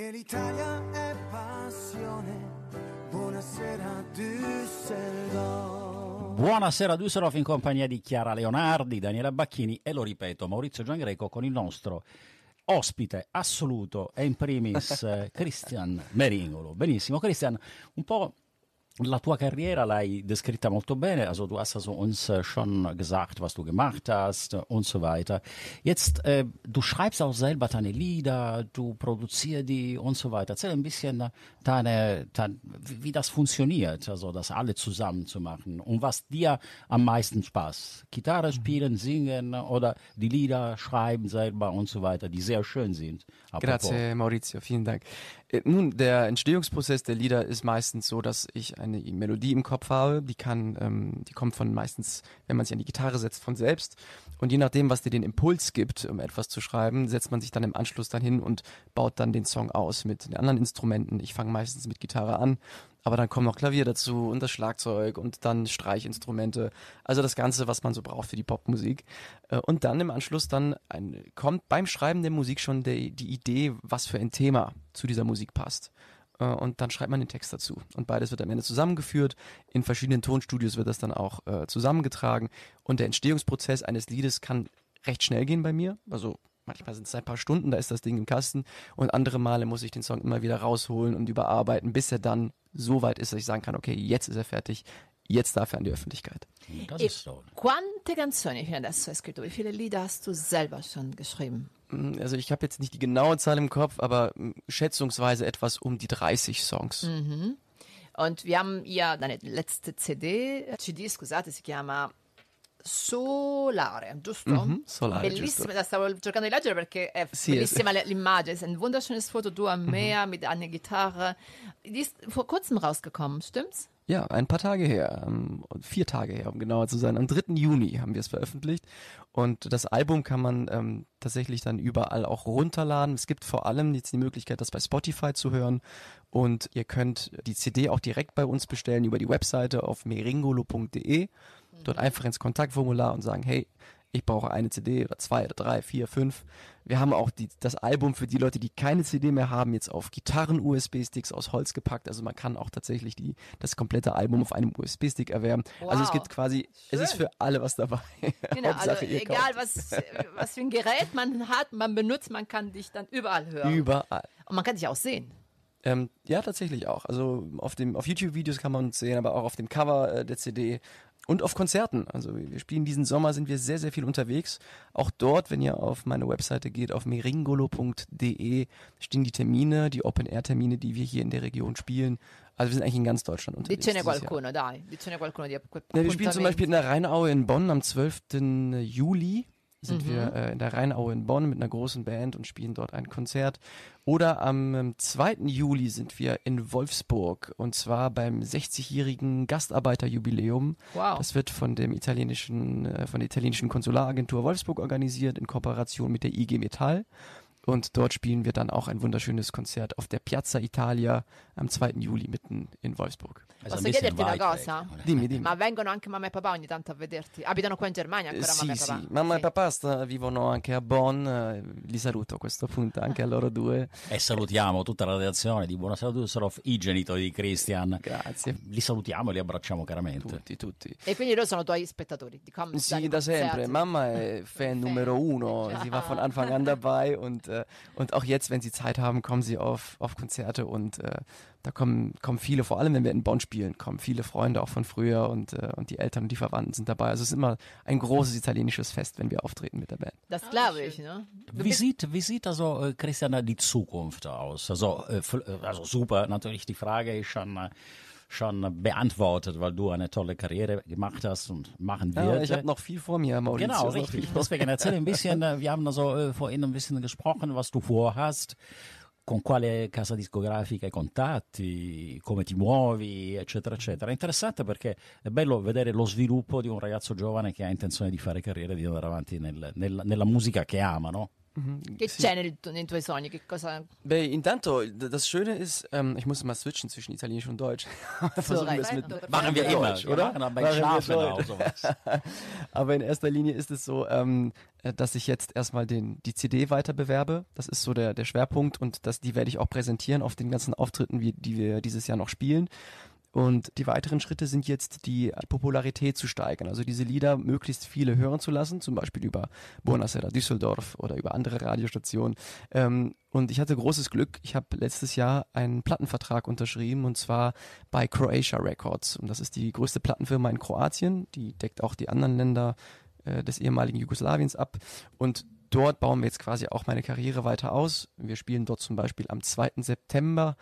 [SPEAKER 6] Perché l'Italia è passione. Buonasera Düsseldorf.
[SPEAKER 2] Buonasera Düsseldorf in compagnia di Chiara Leonardi, Daniela Bacchini e lo ripeto Maurizio Giangreco con il nostro ospite assoluto e in primis eh, Christian Meringolo. Benissimo, Christian, un po' la tua Karriere l'hai descritta molto bene, also du hast also uns äh, schon gesagt, was du gemacht hast und so weiter. Jetzt, äh, du schreibst auch selber deine Lieder, du produzierst die und so weiter. Erzähl ein bisschen äh, deine, dein, wie wie das funktioniert, also das alle zusammen zu machen und was dir am meisten Spaß. Gitarre spielen, singen oder die Lieder schreiben selber und so weiter, die sehr schön sind. Apropos.
[SPEAKER 4] Grazie Maurizio, vielen Dank. Äh, Nun, der Entstehungsprozess der Lieder ist meistens so, dass ich eine Melodie im Kopf habe, die kann, ähm, die kommt von meistens, wenn man sich an die Gitarre setzt, von selbst. Und je nachdem, was dir den Impuls gibt, um etwas zu schreiben, setzt man sich dann im Anschluss dann hin und baut dann den Song aus mit den anderen Instrumenten. Ich fange meistens mit Gitarre an, aber dann kommt noch Klavier dazu und das Schlagzeug und dann Streichinstrumente. Also das Ganze, was man so braucht für die Popmusik. Äh, Und dann im Anschluss dann ein, kommt beim Schreiben der Musik schon der, die Idee, was für ein Thema zu dieser Musik passt. Äh, Und dann schreibt man den Text dazu. Und beides wird am Ende zusammengeführt. In verschiedenen Tonstudios wird das dann auch äh, zusammengetragen. Und der Entstehungsprozess eines Liedes kann recht schnell gehen bei mir. Also manchmal sind es ein paar Stunden, da ist das Ding im Kasten. Und andere Male muss ich den Song immer wieder rausholen und überarbeiten, bis er dann so weit ist, dass ich sagen kann, okay, jetzt ist er fertig. Jetzt darf er an die Öffentlichkeit.
[SPEAKER 2] Das
[SPEAKER 1] E
[SPEAKER 2] ist so.
[SPEAKER 1] quante canzoni fino adesso hai scritto? Wie viele Lieder hast du selber schon geschrieben?
[SPEAKER 4] Mm, Also ich habe jetzt nicht die genaue Zahl im Kopf, aber mm, schätzungsweise etwas um die 30 Songs.
[SPEAKER 1] Und wir haben ja deine letzte CD, CD scusate, si chiama Solare, giusto?
[SPEAKER 4] Mhm, Solare,
[SPEAKER 1] Bellissima, la stavo cercando di leggere perché è
[SPEAKER 4] Sì,
[SPEAKER 1] bellissima l'immagine, ist ein wunderschönes Foto, du am Meer mit einer Gitarre. Die ist vor kurzem rausgekommen, stimmt's?
[SPEAKER 4] Ja, ein paar Tage her, ähm, vier Tage her, um genauer zu sein. Am 3. Juni haben wir es veröffentlicht. Und das Album kann man ähm, tatsächlich dann überall auch runterladen. Es gibt vor allem jetzt die Möglichkeit, das bei Spotify zu hören. Und ihr könnt die CD auch direkt bei uns bestellen über die Webseite auf meringolo.de. Dort einfach ins Kontaktformular und sagen, hey, ich brauche eine CD oder zwei oder drei, vier, fünf. Wir haben auch die, das Album für die Leute, die keine CD mehr haben, jetzt auf Gitarren-USB-Sticks aus Holz gepackt. Also man kann auch tatsächlich die, das komplette Album auf einem USB-Stick erwerben. Also es
[SPEAKER 1] Wow.
[SPEAKER 4] gibt quasi, es ist
[SPEAKER 1] Schön.
[SPEAKER 4] für alle was dabei.
[SPEAKER 1] Genau, also egal was, was für ein Gerät man hat, man benutzt, man kann dich dann überall hören.
[SPEAKER 4] Überall.
[SPEAKER 1] Und man kann dich auch sehen.
[SPEAKER 4] Ähm, ja, tatsächlich auch. Also auf dem auf YouTube-Videos kann man uns sehen, aber auch auf dem Cover äh, der CD und auf Konzerten. Also wir spielen diesen Sommer, sind wir sehr, sehr viel unterwegs. Auch dort, wenn ihr auf meine Webseite geht, auf meringolo.de, stehen die Termine, die Open-Air-Termine, die wir hier in der Region spielen. Also wir sind eigentlich in ganz Deutschland unterwegs.
[SPEAKER 1] Dicene qualcuno, dai. Dicene qualcuno di
[SPEAKER 4] Ja, wir spielen zum Beispiel in der Rheinaue in Bonn am 12. Juli. Sind wir äh, in der Rheinaue in Bonn mit einer großen Band und spielen dort ein Konzert. Oder am ähm, 2. Juli sind wir in Wolfsburg und zwar beim 60-jährigen Gastarbeiterjubiläum.
[SPEAKER 1] Wow.
[SPEAKER 4] Das wird von dem italienischen, äh, von der italienischen Konsularagentur Wolfsburg organisiert in Kooperation mit der IG Metall. Und dort spielen wir dann auch ein wunderschönes Konzert auf der Piazza Italia am 2. Juli mitten in Wolfsburg.
[SPEAKER 2] Also
[SPEAKER 1] Posso chiederti una
[SPEAKER 2] weg,
[SPEAKER 1] cosa?
[SPEAKER 2] oder?
[SPEAKER 4] Dimmi, dimmi.
[SPEAKER 1] Ma vengono anche mamma e papà ogni tanto a vederti? Abitano qua in Germania ancora mamma
[SPEAKER 4] sì,
[SPEAKER 1] e papà?
[SPEAKER 4] sì, mamma
[SPEAKER 1] Sì.
[SPEAKER 4] e papà sta- vivono anche a Bonn, eh, li saluto a questo punto, anche a loro due.
[SPEAKER 2] E salutiamo tutta la redazione di Buonasera Düsseldorf, i genitori di Christian.
[SPEAKER 4] Grazie,
[SPEAKER 2] Li salutiamo e li abbracciamo caramente.
[SPEAKER 4] tutti, tutti.
[SPEAKER 1] E quindi loro sono tuoi spettatori? Die kommen
[SPEAKER 4] Sì, da sempre.
[SPEAKER 1] Konzerten.
[SPEAKER 4] Mamma è fan numero uno, sie war von Anfang an dabei und äh, und auch jetzt, wenn sie Zeit haben, kommen sie auf, auf Konzerte und äh, da kommen, kommen viele, vor allem wenn wir in Bonn spielen, kommen viele Freunde auch von früher und, äh, und die Eltern und die Verwandten sind dabei. Also es ist immer ein großes italienisches Fest, wenn wir auftreten mit der Band.
[SPEAKER 1] Das glaube ich, ne?
[SPEAKER 2] Wie sieht, wie sieht also, äh, Christian, die Zukunft aus? Also, äh, äh, also super, natürlich die Frage ist schon, äh, schon beantwortet, weil du eine tolle Karriere gemacht hast und machen
[SPEAKER 4] Ja,
[SPEAKER 2] wirst.
[SPEAKER 4] ich habe noch viel vor mir, Maurizio.
[SPEAKER 2] Genau,
[SPEAKER 4] viel
[SPEAKER 2] richtig. Deswegen erzähl ein bisschen, äh, wir haben also äh, vorhin ein bisschen gesprochen, was du vorhast, con quale casa discografica hai contatti, come ti muovi, eccetera, eccetera. È interessante perché è bello vedere lo sviluppo di un ragazzo giovane che ha intenzione di fare carriera e di andare avanti nel- nel- nella musica che ama, no?
[SPEAKER 1] Che c'è nel- nei tuoi sogni? Che cosa...
[SPEAKER 4] Beh, intanto, das Schöne ist, ähm, ich muss mal switchen zwischen Italienisch und Deutsch. Versuchen wir es mit,
[SPEAKER 2] Machen wir immer,
[SPEAKER 4] Deutsch, oder? wir
[SPEAKER 2] Schlafen
[SPEAKER 4] Deutsch.
[SPEAKER 2] auch sowas.
[SPEAKER 4] Aber in erster Linie ist es so, ähm, äh, dass ich jetzt erstmal den, die CD weiter bewerbe. Das ist so der, der Schwerpunkt und das, die werde ich auch präsentieren auf den ganzen Auftritten, wie, die wir dieses Jahr noch spielen. Und die weiteren Schritte sind jetzt, die Popularität zu steigern. Also diese Lieder möglichst viele hören zu lassen, zum Beispiel über Buonasera Düsseldorf oder über andere Radiostationen. Ähm, und ich hatte großes Glück. Ich habe letztes Jahr einen Plattenvertrag unterschrieben und zwar bei Croatia Records. Und das ist die größte Plattenfirma in Kroatien. Die deckt auch die anderen Länder äh, des ehemaligen Jugoslawiens ab. Und dort bauen wir jetzt quasi auch meine Karriere weiter aus. Wir spielen dort zum Beispiel am 2. September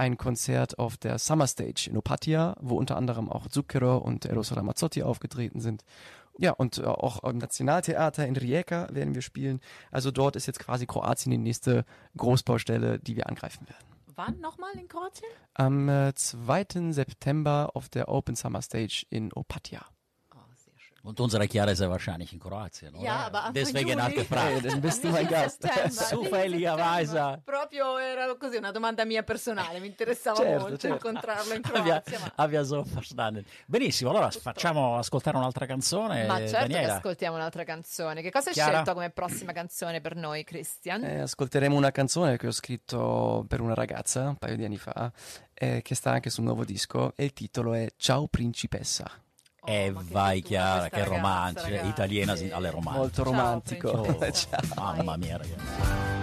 [SPEAKER 4] ein Konzert auf der Summer Stage in Opatia, wo unter anderem auch Zucchero und Eros Ramazzotti aufgetreten sind. Ja, und äh, auch im Nationaltheater in Rijeka werden wir spielen. Also dort ist jetzt quasi Kroatien die nächste Großbaustelle, die wir angreifen werden.
[SPEAKER 3] Wann nochmal in Kroatien?
[SPEAKER 4] Am äh, 2. September auf der Open Summer Stage in Opatia.
[SPEAKER 2] Und unsere Chiara ist ja wahrscheinlich in Kroatien, oder?
[SPEAKER 3] Ja, aber
[SPEAKER 2] Deswegen
[SPEAKER 3] Juli.
[SPEAKER 2] hat gefragt.
[SPEAKER 4] dann bist du mein Gast.
[SPEAKER 2] Zufälligerweise.
[SPEAKER 3] Proprio era così una domanda mia personale, mi interessava
[SPEAKER 4] Certo,
[SPEAKER 3] molto
[SPEAKER 4] certo.
[SPEAKER 3] incontrarlo in
[SPEAKER 2] Abbia,
[SPEAKER 3] Croazia. Ma...
[SPEAKER 2] abbia so verstanden. Benissimo, allora facciamo ascoltare un'altra canzone.
[SPEAKER 1] Ma certo che
[SPEAKER 2] Daniela.
[SPEAKER 1] ascoltiamo un'altra canzone. Che cosa hai
[SPEAKER 2] Chiara?
[SPEAKER 1] scelto come prossima canzone per noi, Christian?
[SPEAKER 4] Eh, ascolteremo una canzone che ho scritto per una ragazza un paio di anni fa, eh, che sta anche sul nuovo disco, e il titolo è Ciao principessa.
[SPEAKER 2] Eh,
[SPEAKER 3] oh, e
[SPEAKER 2] vai Chiara, che romanzo,
[SPEAKER 3] eh,
[SPEAKER 2] italiana sì. alle romanze.
[SPEAKER 4] Molto romantico.
[SPEAKER 3] Ciao,
[SPEAKER 4] Ciao.
[SPEAKER 2] Mamma mia ragazzi.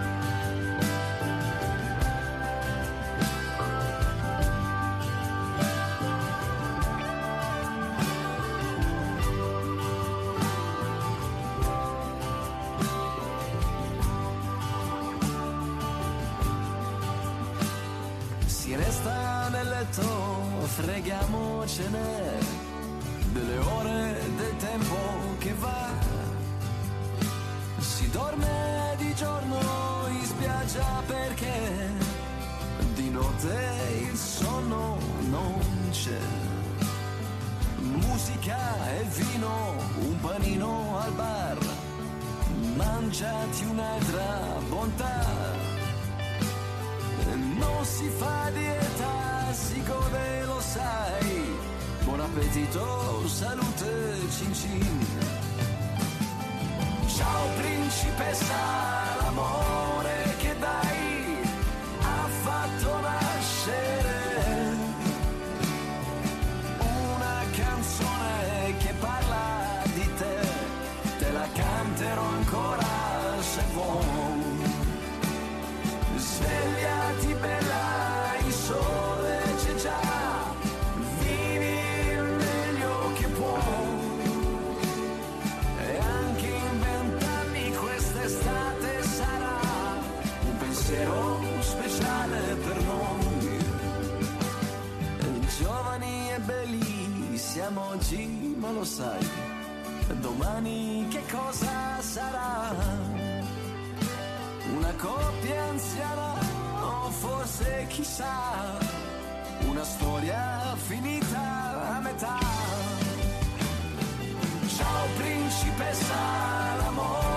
[SPEAKER 7] Musica e vino, un panino al bar, mangiati un'altra bontà. Non si fa dieta, si gode, lo sai. Buon appetito, salute, cin cin. Ciao principessa, l'amore pensiero speciale per noi. Giovani e belli siamo oggi, ma lo sai, domani che cosa sarà? Una coppia anziana o forse chissà una storia finita a metà. Ciao principessa, l'amore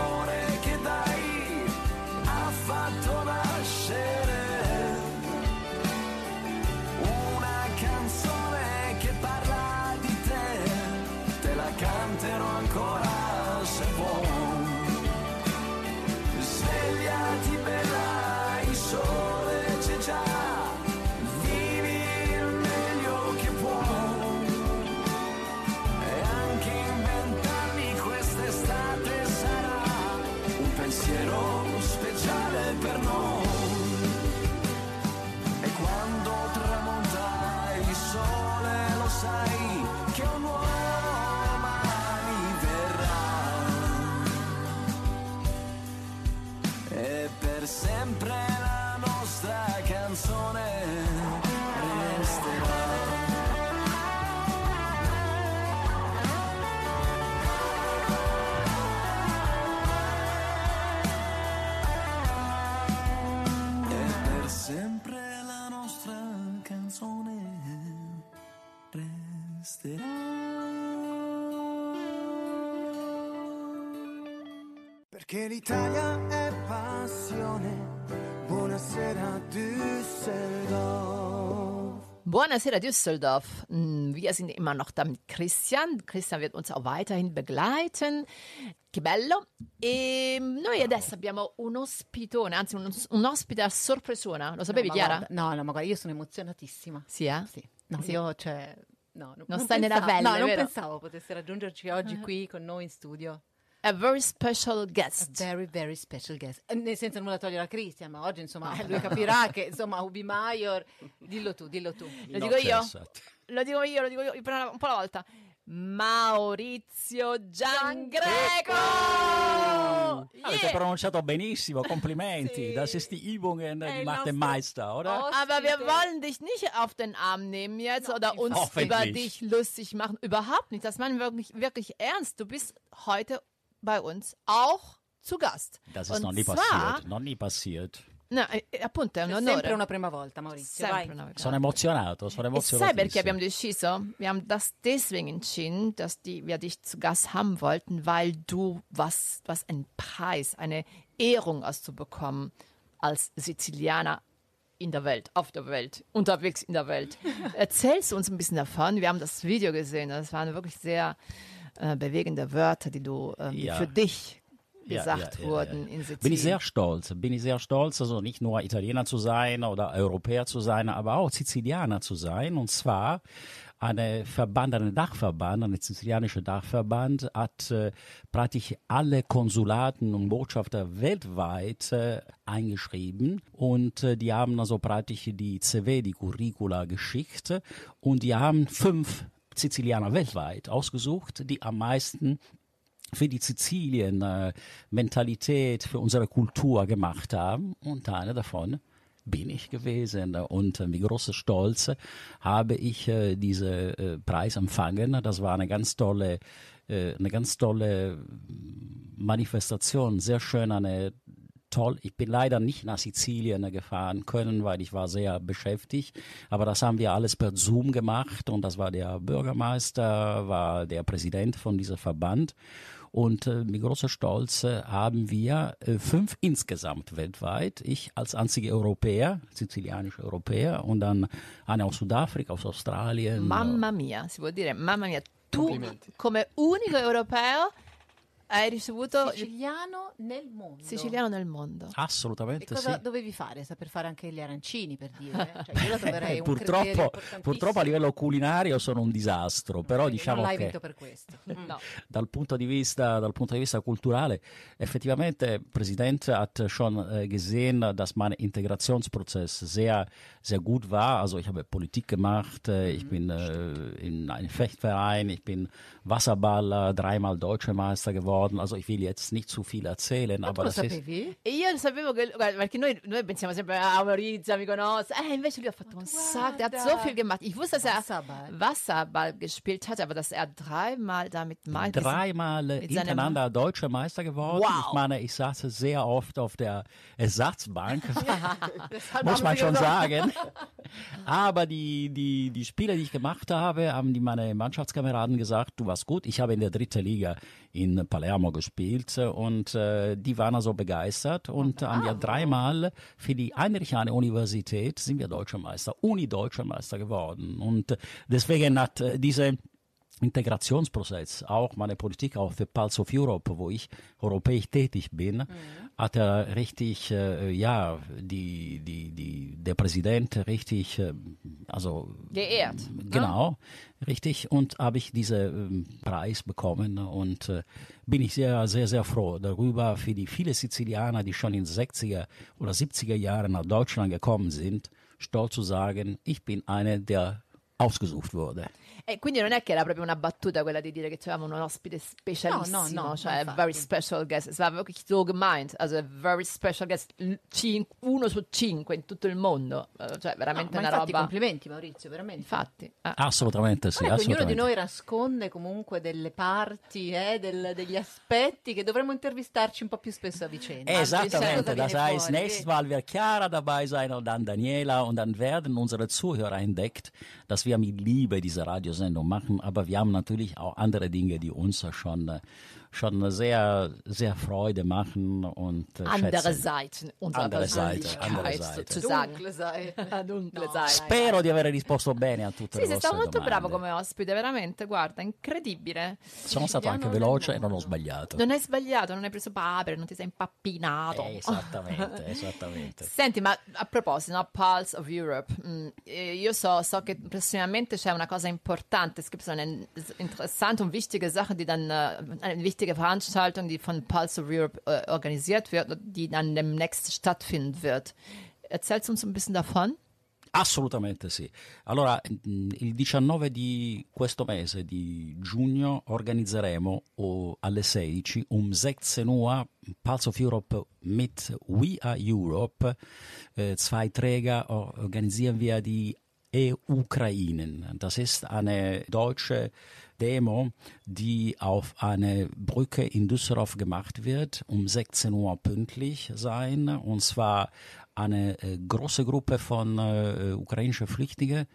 [SPEAKER 6] Perché l'Italia è passione. Buonasera Düsseldorf.
[SPEAKER 1] Buonasera Düsseldorf. Mm, Wir sind immer noch da mit Christian. Christian wird uns auch weiterhin begleiten. Che bello. E noi adesso abbiamo un ospitone, anzi un, un ospite a sorpresona. Lo sapevi
[SPEAKER 3] no,
[SPEAKER 1] Chiara?
[SPEAKER 3] guarda- no, no, ma guarda, io sono emozionatissima.
[SPEAKER 1] Sì, eh?
[SPEAKER 3] Sì. No,
[SPEAKER 1] Sì.
[SPEAKER 3] io, cioè... No,
[SPEAKER 1] Non stai nella
[SPEAKER 3] pensavo-
[SPEAKER 1] pelle,
[SPEAKER 3] No, non
[SPEAKER 1] vero?
[SPEAKER 3] pensavo potesse raggiungerci oggi qui con noi in studio.
[SPEAKER 1] A very special
[SPEAKER 3] A
[SPEAKER 1] guest.
[SPEAKER 3] very, very special guest. Eh, ne- Senza nulla togliere a Christian, ma oggi, insomma, eh, lui capirà che, insomma, Ubi Maior... Dillo tu, dillo tu.
[SPEAKER 1] Lo dico io? Lo dico io, lo dico io, per una- un po' alla volta. Maurizio Giangreco!
[SPEAKER 2] Avete
[SPEAKER 1] Yeah!
[SPEAKER 2] pronunciato benissimo, complimenti.
[SPEAKER 3] Sì.
[SPEAKER 2] Das ist die Übungen,
[SPEAKER 3] È
[SPEAKER 2] die macht
[SPEAKER 3] nostro
[SPEAKER 2] Meister, oder?
[SPEAKER 3] Ospite.
[SPEAKER 1] Aber wir wollen dich nicht auf den Arm nehmen jetzt
[SPEAKER 3] No,
[SPEAKER 1] oder uns über dich lustig machen. Überhaupt nicht. Das meinen wir wirklich, wirklich ernst. Du bist heute bei uns auch zu Gast.
[SPEAKER 2] Das ist
[SPEAKER 1] Und
[SPEAKER 2] noch nie
[SPEAKER 1] zwar-
[SPEAKER 2] passiert. Noch nie passiert.
[SPEAKER 1] No, eh, appunto, è un onore.
[SPEAKER 3] sempre una prima volta, Maurizio.
[SPEAKER 1] Una-
[SPEAKER 2] Sono emozionato, sono
[SPEAKER 1] E sai
[SPEAKER 2] emozionato.
[SPEAKER 1] perché abbiamo deciso? Wir haben das deswegen entschieden, dass die, wir dich zu Gast haben wollten, weil du was, was ein Preis, eine Ehrung hast zu bekommen als Sizilianer in der Welt, auf der Welt, unterwegs in der Welt. Erzählst du uns ein bisschen davon? Wir haben das Video gesehen. Das waren wirklich sehr äh, bewegende Wörter, die du ähm,
[SPEAKER 2] Ja.
[SPEAKER 1] für dich gesagt
[SPEAKER 2] ja, ja,
[SPEAKER 1] wurden in Sizilien.
[SPEAKER 2] Bin ich sehr stolz. Bin ich sehr stolz, also nicht nur Italiener zu sein oder Europäer zu sein, aber auch Sizilianer zu sein. Und zwar eine Verband, ein Dachverband, ein sizilianischer Dachverband hat äh, praktisch alle Konsulaten und Botschafter weltweit äh, eingeschrieben und äh, die haben also praktisch die CV, die Curricula geschickt und die haben fünf Sizilianer weltweit ausgesucht, die am meisten für die Sizilien-Mentalität, für unsere Kultur gemacht haben. Und einer davon bin ich gewesen. Und äh, mit großer Stolz habe ich äh, diesen äh, Preis empfangen. Das war eine ganz tolle, eine ganz tolle Manifestation, sehr schön, eine toll. Ich bin leider nicht nach Sizilien gefahren können, weil ich war sehr beschäftigt. Aber das haben wir alles per Zoom gemacht und das war der Bürgermeister, war der Präsident von diesem Verband. Und äh, mit großer Stolz äh, haben wir äh, fünf insgesamt weltweit. Ich als einziger Europäer, sizilianischer Europäer und dann einer aus Südafrika, aus Australien.
[SPEAKER 1] Mamma mia, si può dire mamma mia. Tu, come unico europeo, hai ricevuto il
[SPEAKER 3] Siciliano nel mondo.
[SPEAKER 1] siciliano nel mondo.
[SPEAKER 3] E
[SPEAKER 2] Assolutamente
[SPEAKER 3] cosa
[SPEAKER 2] sì.
[SPEAKER 3] dovevi fare? Saper fare anche gli arancini, per dire? Cioè, io la troverei un criterio
[SPEAKER 2] purtroppo, purtroppo a livello culinario sono un disastro, però diciamo
[SPEAKER 3] non l'hai
[SPEAKER 2] che
[SPEAKER 3] vinto per questo.
[SPEAKER 1] No.
[SPEAKER 2] dal punto di vista, dal punto di vista culturale, effettivamente, Präsident hat schon äh, gesehen, dass mein Integrationsprozess sehr, sehr gut war. Also ich habe Politik gemacht, äh, ich bin äh, in einem Fechtverein, ich bin Wasserballer, dreimal Deutscher Meister geworden. Also ich will jetzt nicht zu viel erzählen,
[SPEAKER 3] Ma
[SPEAKER 2] aber
[SPEAKER 3] lo
[SPEAKER 2] das ist
[SPEAKER 3] sapevi?
[SPEAKER 1] E io sapevo che, guarda, perché noi, noi pensiamo sempre, ah Maurizio mi conosce, eh, invece lui ha fatto un sacco, der hat so viel gemacht. Ich wusste, dass er
[SPEAKER 3] Wasserball.
[SPEAKER 1] Wasserball gespielt hat, aber dass er dreimal damit meint, ist-
[SPEAKER 2] dreimal hintereinander deutscher Meister geworden.
[SPEAKER 1] Wow.
[SPEAKER 2] Ich meine, ich saß sehr oft auf der Ersatzbank. Muss man schon sagen. Aber die, die, die Spiele, die ich gemacht habe, haben die meine Mannschaftskameraden gesagt, du warst gut. Ich habe in der dritten Liga in Palermo gespielt und äh, die waren also begeistert und haben wir dreimal für die Heinrich-Heine Universität sind wir Deutscher Meister, Uni-Deutscher Meister geworden. Und deswegen hat äh, diese Integrationsprozess, auch meine Politik auch für Pulse of Europe, wo ich europäisch tätig bin, hat er richtig, äh, ja, die, die, die, der Präsident richtig äh, also
[SPEAKER 1] Geehrt.
[SPEAKER 2] Genau, richtig. Und habe ich diesen ähm, Preis bekommen und äh, bin ich sehr, sehr, sehr froh darüber für die viele Sizilianer, die schon in 60er oder 70er Jahren nach Deutschland gekommen sind, stolz zu sagen, ich bin einer, der ausgesucht wurde.
[SPEAKER 1] E quindi non è che era proprio una battuta quella di dire che avevamo un ospite specialissimo,
[SPEAKER 3] No, no, no,
[SPEAKER 1] cioè
[SPEAKER 3] infatti.
[SPEAKER 1] very special guest. So gemeint, also a very special guest, cin- uno su cinque in tutto il mondo, Eh, cioè
[SPEAKER 3] No,
[SPEAKER 1] veramente
[SPEAKER 3] ma
[SPEAKER 1] una
[SPEAKER 3] infatti
[SPEAKER 1] roba.
[SPEAKER 3] complimenti Maurizio, veramente.
[SPEAKER 1] Infatti, eh.
[SPEAKER 2] Assolutamente sì,
[SPEAKER 3] che ognuno di
[SPEAKER 2] assolutamente.
[SPEAKER 3] noi nasconde comunque delle parti, eh, del- degli aspetti che dovremmo intervistarci un po' più spesso a vicenda.
[SPEAKER 2] Esattamente, heißt,
[SPEAKER 3] fuori,
[SPEAKER 2] nächstes? Mal wird Chiara dabei sein und dann Daniela und dann werden unsere Zuhörer entdeckt, dass wir mit Liebe diese Radiosendung machen, aber wir haben natürlich auch andere Dinge, die uns schon, äh, schon sehr, sehr Freude machen und äh,
[SPEAKER 1] andere
[SPEAKER 2] schätzen.
[SPEAKER 1] Seiten unserer
[SPEAKER 2] Andere Seite, andere Seite.
[SPEAKER 1] sozusagen.
[SPEAKER 3] Dunkle sai.
[SPEAKER 1] Dunkle
[SPEAKER 3] No,
[SPEAKER 1] Seite.
[SPEAKER 2] Spero di aver risposto bene a tutte
[SPEAKER 1] Sì,
[SPEAKER 2] le
[SPEAKER 1] sei
[SPEAKER 2] vostre
[SPEAKER 1] stato molto
[SPEAKER 2] domande.
[SPEAKER 1] bravo come ospite, veramente, guarda, incredibile.
[SPEAKER 2] Sono stato anche veloce e non ho sbagliato.
[SPEAKER 1] Non hai sbagliato, non hai preso papere, non ti sei impappinato.
[SPEAKER 2] Eh, esattamente, esattamente.
[SPEAKER 1] Senti, ma a proposito, no, Pulse of Europe, mm, eh, io so, so che prossimamente c'è una cosa importante, es gibt so eine interessante und wichtige Sache, die dann, äh, eine wichtige Veranstaltung, die von Pulse of Europe äh, organisiert wird, die dann demnächst stattfinden wird. Erzählst du uns ein bisschen davon?
[SPEAKER 2] Assolutamente sì. Allora, il 19 di questo mese di giugno organizzeremo oh, alle 16 um 16 Uhr Pulse of Europe mit We Are Europe. Äh, zwei Träger or- organisieren wir die EU-Ukrainen. Das ist eine deutsche Demo, die auf eine Brücke in Düsseldorf gemacht wird, um 16 Uhr pünktlich sein. Und zwar eine äh, große Gruppe von äh, ukrainischen Flüchtlingen,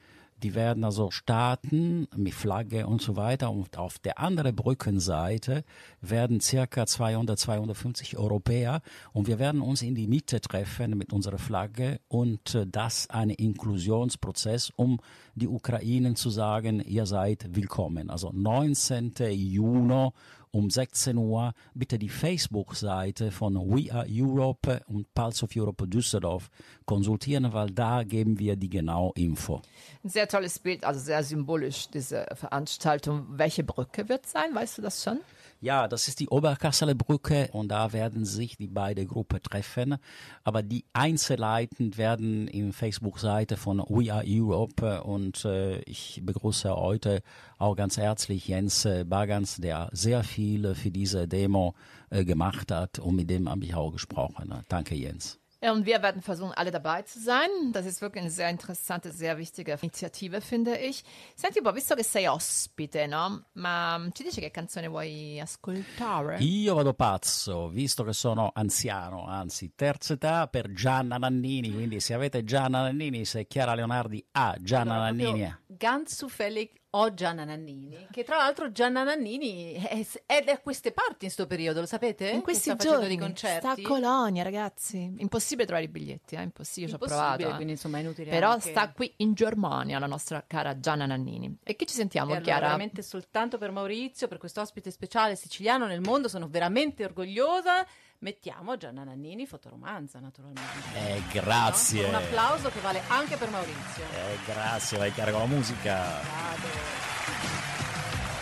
[SPEAKER 2] die werden also starten mit Flagge und so weiter. Und auf der anderen Brückenseite werden circa 200, 250 Europäer und wir werden uns in die Mitte treffen mit unserer Flagge und äh, das ein Inklusionsprozess, um die Ukrainen zu sagen, ihr seid willkommen. Also 19. Juni um 16 Uhr bitte die Facebook-Seite von We Are Europe und Pulse of Europe Düsseldorf konsultieren, weil da geben wir die genaue Info.
[SPEAKER 1] Ein sehr tolles Bild, also sehr symbolisch, diese Veranstaltung. Welche Brücke wird sein? Weißt du das schon?
[SPEAKER 2] Ja, das ist die Oberkasseler Brücke und da werden sich die beiden Gruppen treffen. Aber die Einzelheiten werden in Facebook-Seite von We Are Europe und äh, ich begrüße heute auch ganz herzlich Jens äh, Bagans, der sehr viel für diese Demo äh, gemacht hat und mit dem habe ich auch gesprochen. Danke Jens.
[SPEAKER 1] Ja, und wir werden versuchen, alle dabei zu sein. Das ist wirklich eine sehr interessante, sehr wichtige Initiative, finde ich. Senti un po', visto che sei ospite, no? Ma ci dici che canzone vuoi ascoltare?
[SPEAKER 2] Io vado pazzo, visto che sono anziano, anzi terza età, per Gianna Nannini, quindi se avete Gianna Nannini, se Chiara Leonardi ha Gianna
[SPEAKER 3] Allora,
[SPEAKER 2] Nannini...
[SPEAKER 3] proprio Ganz zufällig ho Gianna Nannini, che tra l'altro Gianna Nannini è, è da queste parti in sto periodo, lo sapete?
[SPEAKER 1] In
[SPEAKER 3] Che
[SPEAKER 1] questi
[SPEAKER 3] sta
[SPEAKER 1] giorni
[SPEAKER 3] dei concerti.
[SPEAKER 1] sta a Colonia, ragazzi. Impossibile trovare i biglietti, eh? impossibile, ci ho
[SPEAKER 3] Impossibile,
[SPEAKER 1] provato. eh.
[SPEAKER 3] quindi insomma è inutile
[SPEAKER 1] Però
[SPEAKER 3] anche-
[SPEAKER 1] sta qui in Germania la nostra cara Gianna Nannini. E chi ci sentiamo,
[SPEAKER 3] E allora,
[SPEAKER 1] Chiara?
[SPEAKER 3] veramente soltanto per Maurizio, per questo ospite speciale siciliano nel mondo, sono veramente orgogliosa. Mettiamo Gianna Nannini, fotoromanza naturalmente.
[SPEAKER 2] Eh,
[SPEAKER 3] No?
[SPEAKER 2] grazie.
[SPEAKER 3] Con Un applauso che vale anche per Maurizio.
[SPEAKER 2] Eh, grazie, vai Chiara con la musica.
[SPEAKER 3] Vado.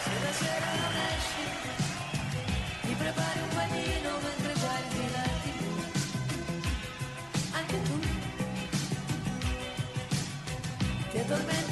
[SPEAKER 5] Se la sera non esci, ti prepari un panino mentre guardi la tv. Anche tu ti addormenti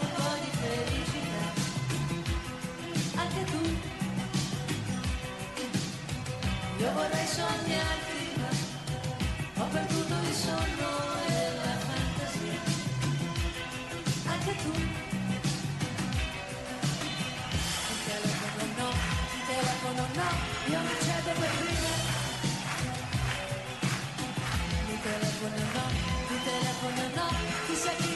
[SPEAKER 5] un po' di felicità. Anche tu. Io vorrei sognarti, ma ho perduto il sonno e la fantasia. Anche tu. Mi telefono no, mi telefono no, io non cedo per prima. Mi telefono no, mi telefono no, chissà chi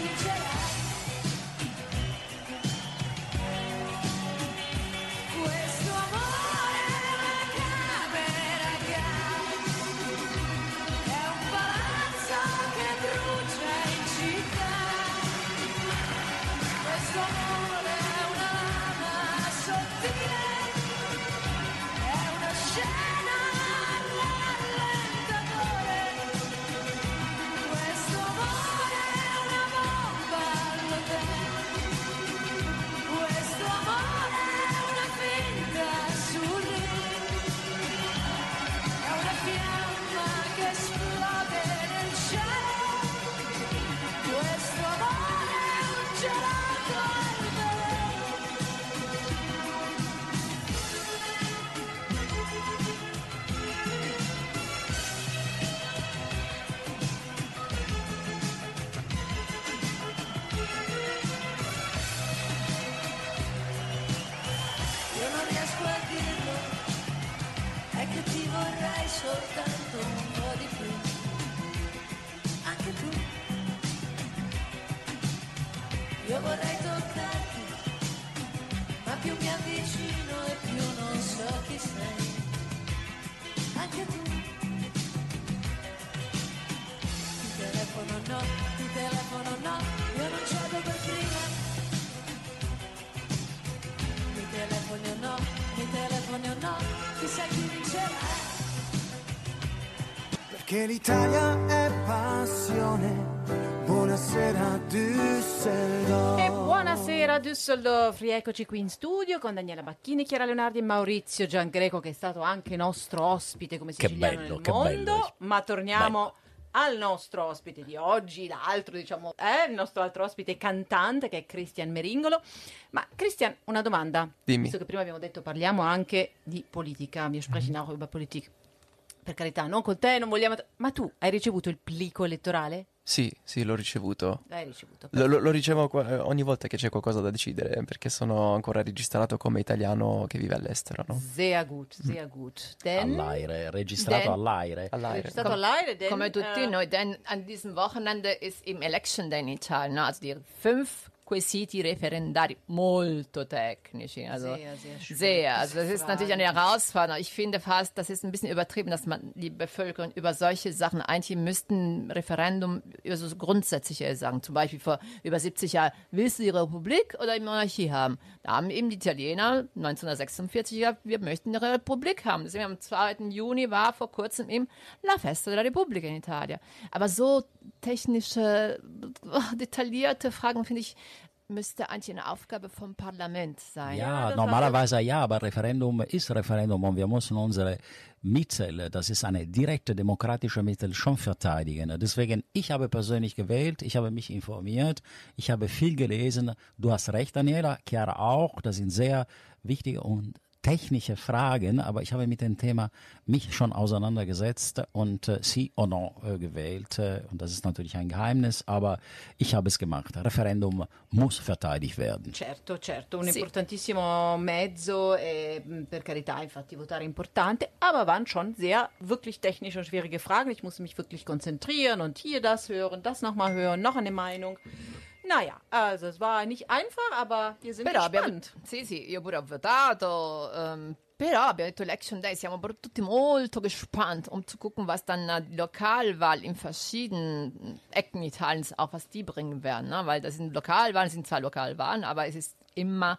[SPEAKER 8] io vorrei toccarti, ma più mi avvicino e più non so chi sei. Anche tu. Ti telefono no, ti telefono no, io non cedo per prima. Mi telefoni o no, mi telefoni o no, chissà chi vincerà.
[SPEAKER 6] Perché l'Italia è passione. Buonasera Düsseldorf.
[SPEAKER 3] E buonasera Düsseldorf, rieccoci qui in studio con Daniela Bacchini, Chiara Leonardi e Maurizio Giangreco che è stato anche nostro ospite come
[SPEAKER 2] Che
[SPEAKER 3] siciliano
[SPEAKER 2] bello,
[SPEAKER 3] nel
[SPEAKER 2] che
[SPEAKER 3] mondo,
[SPEAKER 2] bello.
[SPEAKER 3] ma torniamo al nostro ospite di oggi, l'altro diciamo è il nostro altro ospite cantante che è Cristian Meringolo. Ma Cristian, una domanda,
[SPEAKER 4] Dimmi.
[SPEAKER 3] visto che prima abbiamo detto parliamo anche di politica, wir sprechen auch über Politik. Per carità, non con te, non vogliamo... Ma tu hai ricevuto il plico elettorale?
[SPEAKER 4] Sì, sì, l'ho ricevuto.
[SPEAKER 3] L'hai ricevuto.
[SPEAKER 4] Lo, lo- lo ricevo qua- eh, ogni volta che c'è qualcosa da decidere, perché sono ancora registrato come italiano che vive all'estero, no?
[SPEAKER 3] Sehr gut, sehr gut. Denn
[SPEAKER 2] All'aire, registrato
[SPEAKER 1] Den-
[SPEAKER 2] all'aire.
[SPEAKER 4] All'aereo.
[SPEAKER 3] registrato all'aire, denn,
[SPEAKER 1] Come tutti
[SPEAKER 3] eh,
[SPEAKER 1] noi, denn an diesem Wochenende ist im Election Day in Italien, ne? also die fünf quesiti referendari, molto tecnici. Also
[SPEAKER 3] Sehr, sehr schwer.
[SPEAKER 1] sehr. Also das ist natürlich eine Herausforderung. Ich finde fast, das ist ein bisschen übertrieben, dass man die Bevölkerung über solche Sachen eigentlich müssten Referendum über so grundsätzliche sagen. Zum Beispiel vor über 70 Jahren, willst du die Republik oder die Monarchie haben? Da haben eben die Italiener 1946 gesagt, wir möchten eine Republik haben. Deswegen am 2. Juni war vor kurzem eben La Festa della Repubblica in Italien. Aber so technische, detaillierte Fragen, finde ich, müsste eigentlich eine Aufgabe vom Parlament sein.
[SPEAKER 2] Ja,
[SPEAKER 3] das
[SPEAKER 2] normalerweise ja, aber Referendum ist Referendum und wir müssen unsere Mittel, das ist eine direkte demokratische Mittel, schon verteidigen. Deswegen, ich habe persönlich gewählt, ich habe mich informiert, ich habe viel gelesen. Du hast recht, Daniela, Chiara auch, das sind sehr wichtige und technische Fragen, aber ich habe mit dem Thema mich schon auseinandergesetzt und äh, Sie oder no äh, gewählt. Äh, und das ist natürlich ein Geheimnis, aber ich habe es gemacht. Referendum muss verteidigt werden.
[SPEAKER 3] Certo, certo, un
[SPEAKER 1] Sì.
[SPEAKER 3] importantissimo mezzo e per carità, infatti votare è importante, aber waren schon sehr wirklich technische und schwierige Fragen. Ich musste mich wirklich konzentrieren und hier das hören, das nochmal hören, noch eine Meinung. Naja, also es war nicht einfach, aber wir sind
[SPEAKER 1] Però abbiamo,
[SPEAKER 3] gespannt.
[SPEAKER 1] sì, sì, io pure ho votato, ehm, però abbiamo detto Election Day, siamo tutti molto gespannt, um zu gucken, was dann äh, die Lokalwahl in verschiedenen Ecken Italiens auch, was die bringen werden, ne? weil das sind Lokalwahlen, sind zwar Lokalwahlen, aber es ist immer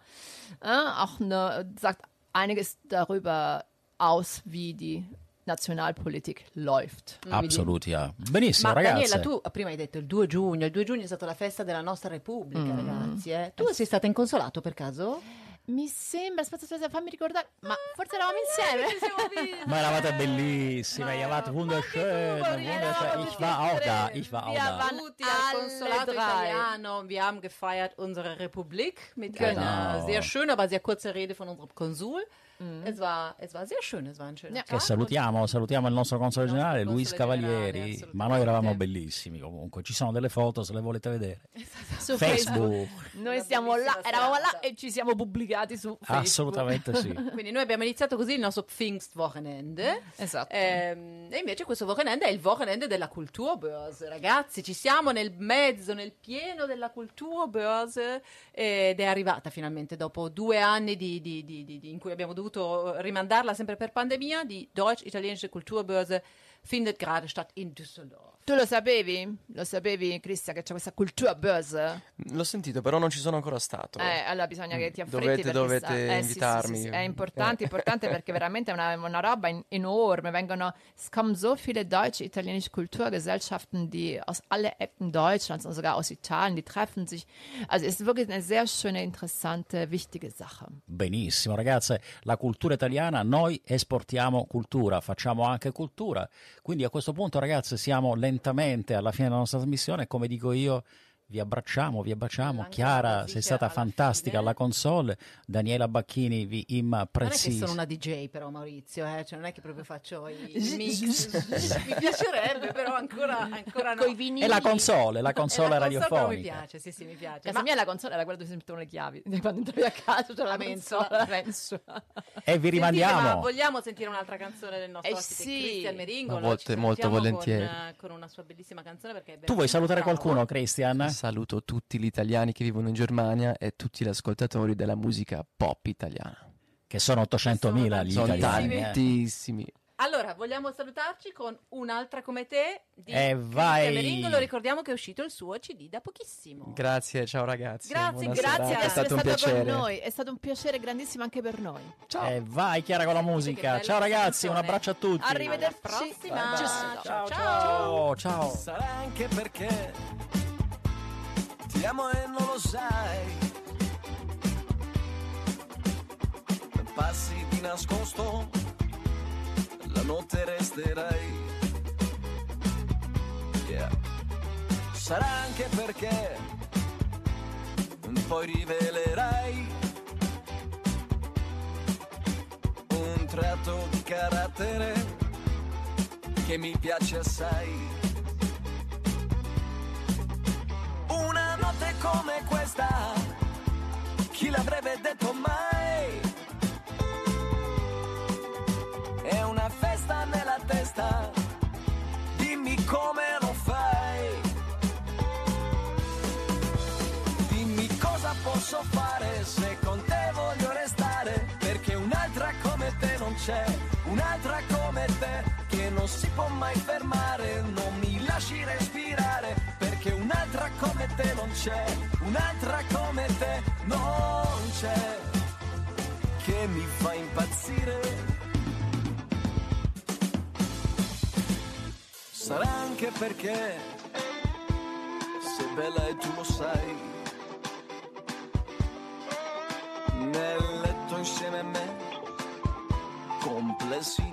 [SPEAKER 1] äh, auch eine, sagt einiges darüber aus, wie die Nationalpolitik läuft.
[SPEAKER 2] Absolut, ja. Benissimo,
[SPEAKER 3] Ma
[SPEAKER 2] ragazzi.
[SPEAKER 3] Daniela, tu prima hai detto il 2 giugno, il 2 giugno è stata la festa della nostra Repubblica, ragazzi. eh. Tu sei stata inconsolato per caso?
[SPEAKER 1] Mi sembra, aspetta, aspetta, fammi ricordare, ma forse eravamo insieme.
[SPEAKER 2] Ma eravate bellissime, ihr wart wunderschön, wunderschön. Ich war auch da, ich war auch
[SPEAKER 1] Wir
[SPEAKER 2] da.
[SPEAKER 1] waren
[SPEAKER 3] Tutti al
[SPEAKER 1] alle
[SPEAKER 3] Consolato. Italiano. Wir haben gefeiert unsere Republik mit
[SPEAKER 2] Genau.
[SPEAKER 3] einer sehr schönen, aber sehr kurzen Rede von unserem Konsul. Es, war, es war sehr schön, es war ein schöner
[SPEAKER 1] Ja.
[SPEAKER 3] Tag.
[SPEAKER 2] Che salutiamo, salutiamo il nostro console
[SPEAKER 3] Il nostro
[SPEAKER 2] generale, Luis
[SPEAKER 3] generale,
[SPEAKER 2] Cavalieri.
[SPEAKER 3] assolutamente.
[SPEAKER 2] Ma noi eravamo bellissimi comunque. Ci sono delle foto se le volete vedere.
[SPEAKER 1] Su
[SPEAKER 2] Facebook.
[SPEAKER 1] Noi
[SPEAKER 3] Una
[SPEAKER 1] siamo là, eravamo là e ci siamo pubblicati su Facebook.
[SPEAKER 2] Assolutamente sì.
[SPEAKER 3] Quindi noi abbiamo iniziato così il nostro Pfingstwochenende.
[SPEAKER 1] Esatto.
[SPEAKER 3] Ehm, e invece questo Wochenende è il Wochenende della Kulturbörse, ragazzi. Ci siamo nel mezzo, nel pieno della Kulturbörse ed è arrivata finalmente dopo due anni di- di- di- di- di- in cui abbiamo dovuto rimandarla sempre per pandemia. Die Deutsch-Italienische Kulturbörse findet gerade statt in Düsseldorf.
[SPEAKER 1] Tu lo sapevi? Lo sapevi, Cristian, che c'è questa culturbörse?
[SPEAKER 4] L'ho sentito, però non ci sono ancora stato.
[SPEAKER 1] Eh, allora bisogna che ti affretti
[SPEAKER 4] Dovete- dovete
[SPEAKER 1] sa- eh, sì, sì,
[SPEAKER 4] invitarmi.
[SPEAKER 1] sì, sì, È importante,
[SPEAKER 4] Eh.
[SPEAKER 1] importante perché veramente è una, una roba in- enorme. Vengono, kommen so viele deutsche, italienische Kulturgesellschaften, die aus alle Ecken Deutschlands und sogar aus Italien, die treffen sich. Also es ist wirklich eine sehr schöne, interessante, wichtige Sache.
[SPEAKER 2] Benissimo, ragazze. La cultura italiana, noi esportiamo cultura, facciamo anche cultura. Quindi a questo punto, ragazze, siamo lentamente alla fine della nostra trasmissione. Come dico io, vi abbracciamo, vi abbracciamo.
[SPEAKER 3] Anche
[SPEAKER 2] Chiara, sei stata
[SPEAKER 3] alla
[SPEAKER 2] fantastica
[SPEAKER 3] fine.
[SPEAKER 2] alla console. Daniela Bacchini vi
[SPEAKER 3] Non è che sono una DJ però Maurizio, eh? cioè non è che proprio faccio i mix, mi piacerebbe però ancora, ancora no.
[SPEAKER 2] E la console, la console
[SPEAKER 3] la console
[SPEAKER 2] radiofonica.
[SPEAKER 3] mi piace, sì sì mi piace.
[SPEAKER 1] Casa
[SPEAKER 3] Ma
[SPEAKER 1] mia la console era quella dove si mettono le chiavi. Quando entravi a casa c'era la mensola. La mensola.
[SPEAKER 2] E vi
[SPEAKER 3] Sentite, ma
[SPEAKER 2] rimandiamo.
[SPEAKER 3] vogliamo sentire un'altra canzone del nostro
[SPEAKER 1] Eh
[SPEAKER 3] ospite
[SPEAKER 1] sì.
[SPEAKER 3] Cristian Meringolo?
[SPEAKER 4] Ma molto- molto volentieri.
[SPEAKER 3] Con, eh, con una sua bellissima canzone perché è
[SPEAKER 2] Tu vuoi salutare
[SPEAKER 3] bravo.
[SPEAKER 2] qualcuno, Cristian?
[SPEAKER 4] Saluto tutti gli italiani che vivono in Germania e tutti gli ascoltatori della musica pop italiana.
[SPEAKER 2] Che sono 800.000 gli
[SPEAKER 4] Sono
[SPEAKER 2] italiani. eh.
[SPEAKER 4] tantissimi.
[SPEAKER 3] Allora, vogliamo salutarci con un'altra come te di
[SPEAKER 2] Eh, vai.
[SPEAKER 3] Meringo. Ricordiamo che è uscito il suo CD da pochissimo.
[SPEAKER 4] Grazie, ciao ragazzi.
[SPEAKER 3] Grazie,
[SPEAKER 4] buona
[SPEAKER 1] Grazie di
[SPEAKER 4] serata.
[SPEAKER 1] essere
[SPEAKER 4] È stato un
[SPEAKER 1] stato con
[SPEAKER 4] piacere.
[SPEAKER 1] noi, è stato un piacere grandissimo anche per noi.
[SPEAKER 2] Eh, vai Chiara con la musica. Ciao ragazzi, un abbraccio a tutti.
[SPEAKER 1] Arrivederci.
[SPEAKER 3] Alla prossima. Ciao,
[SPEAKER 2] Ciao,
[SPEAKER 3] ciao.
[SPEAKER 2] ciao, ciao.
[SPEAKER 7] Sarà anche perché ti amo e non lo sai. Passi di nascosto, la notte resterai. Yeah. Sarà anche perché poi rivelerai un tratto di carattere che mi piace assai. Notte come questa, chi l'avrebbe detto mai? È una festa nella testa, dimmi come te non c'è, un'altra come te non c'è, che mi fa impazzire. Sarà anche perché sei bella e tu lo sai. Nel letto insieme a me, complessi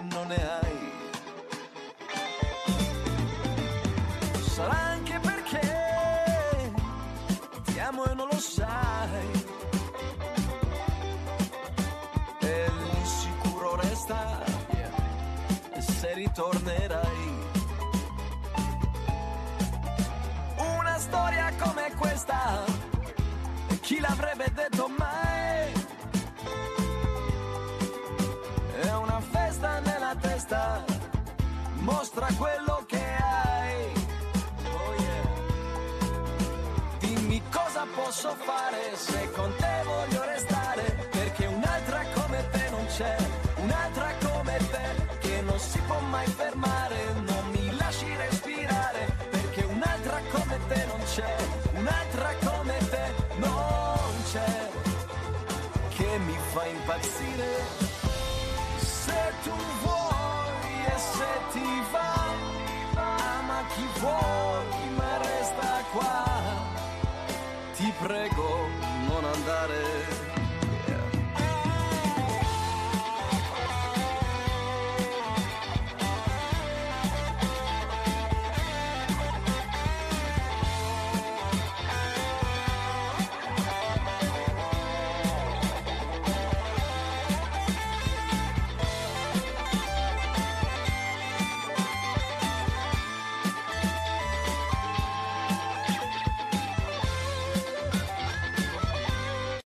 [SPEAKER 7] c'è, un'altra come te che non si può mai fermare, non mi lasci respirare, perché un'altra come te non c'è, un'altra come te non c'è, che mi fa impazzire. Se tu vuoi e se ti va, ama chi vuoi, ma resta qua. Ti prego, non andare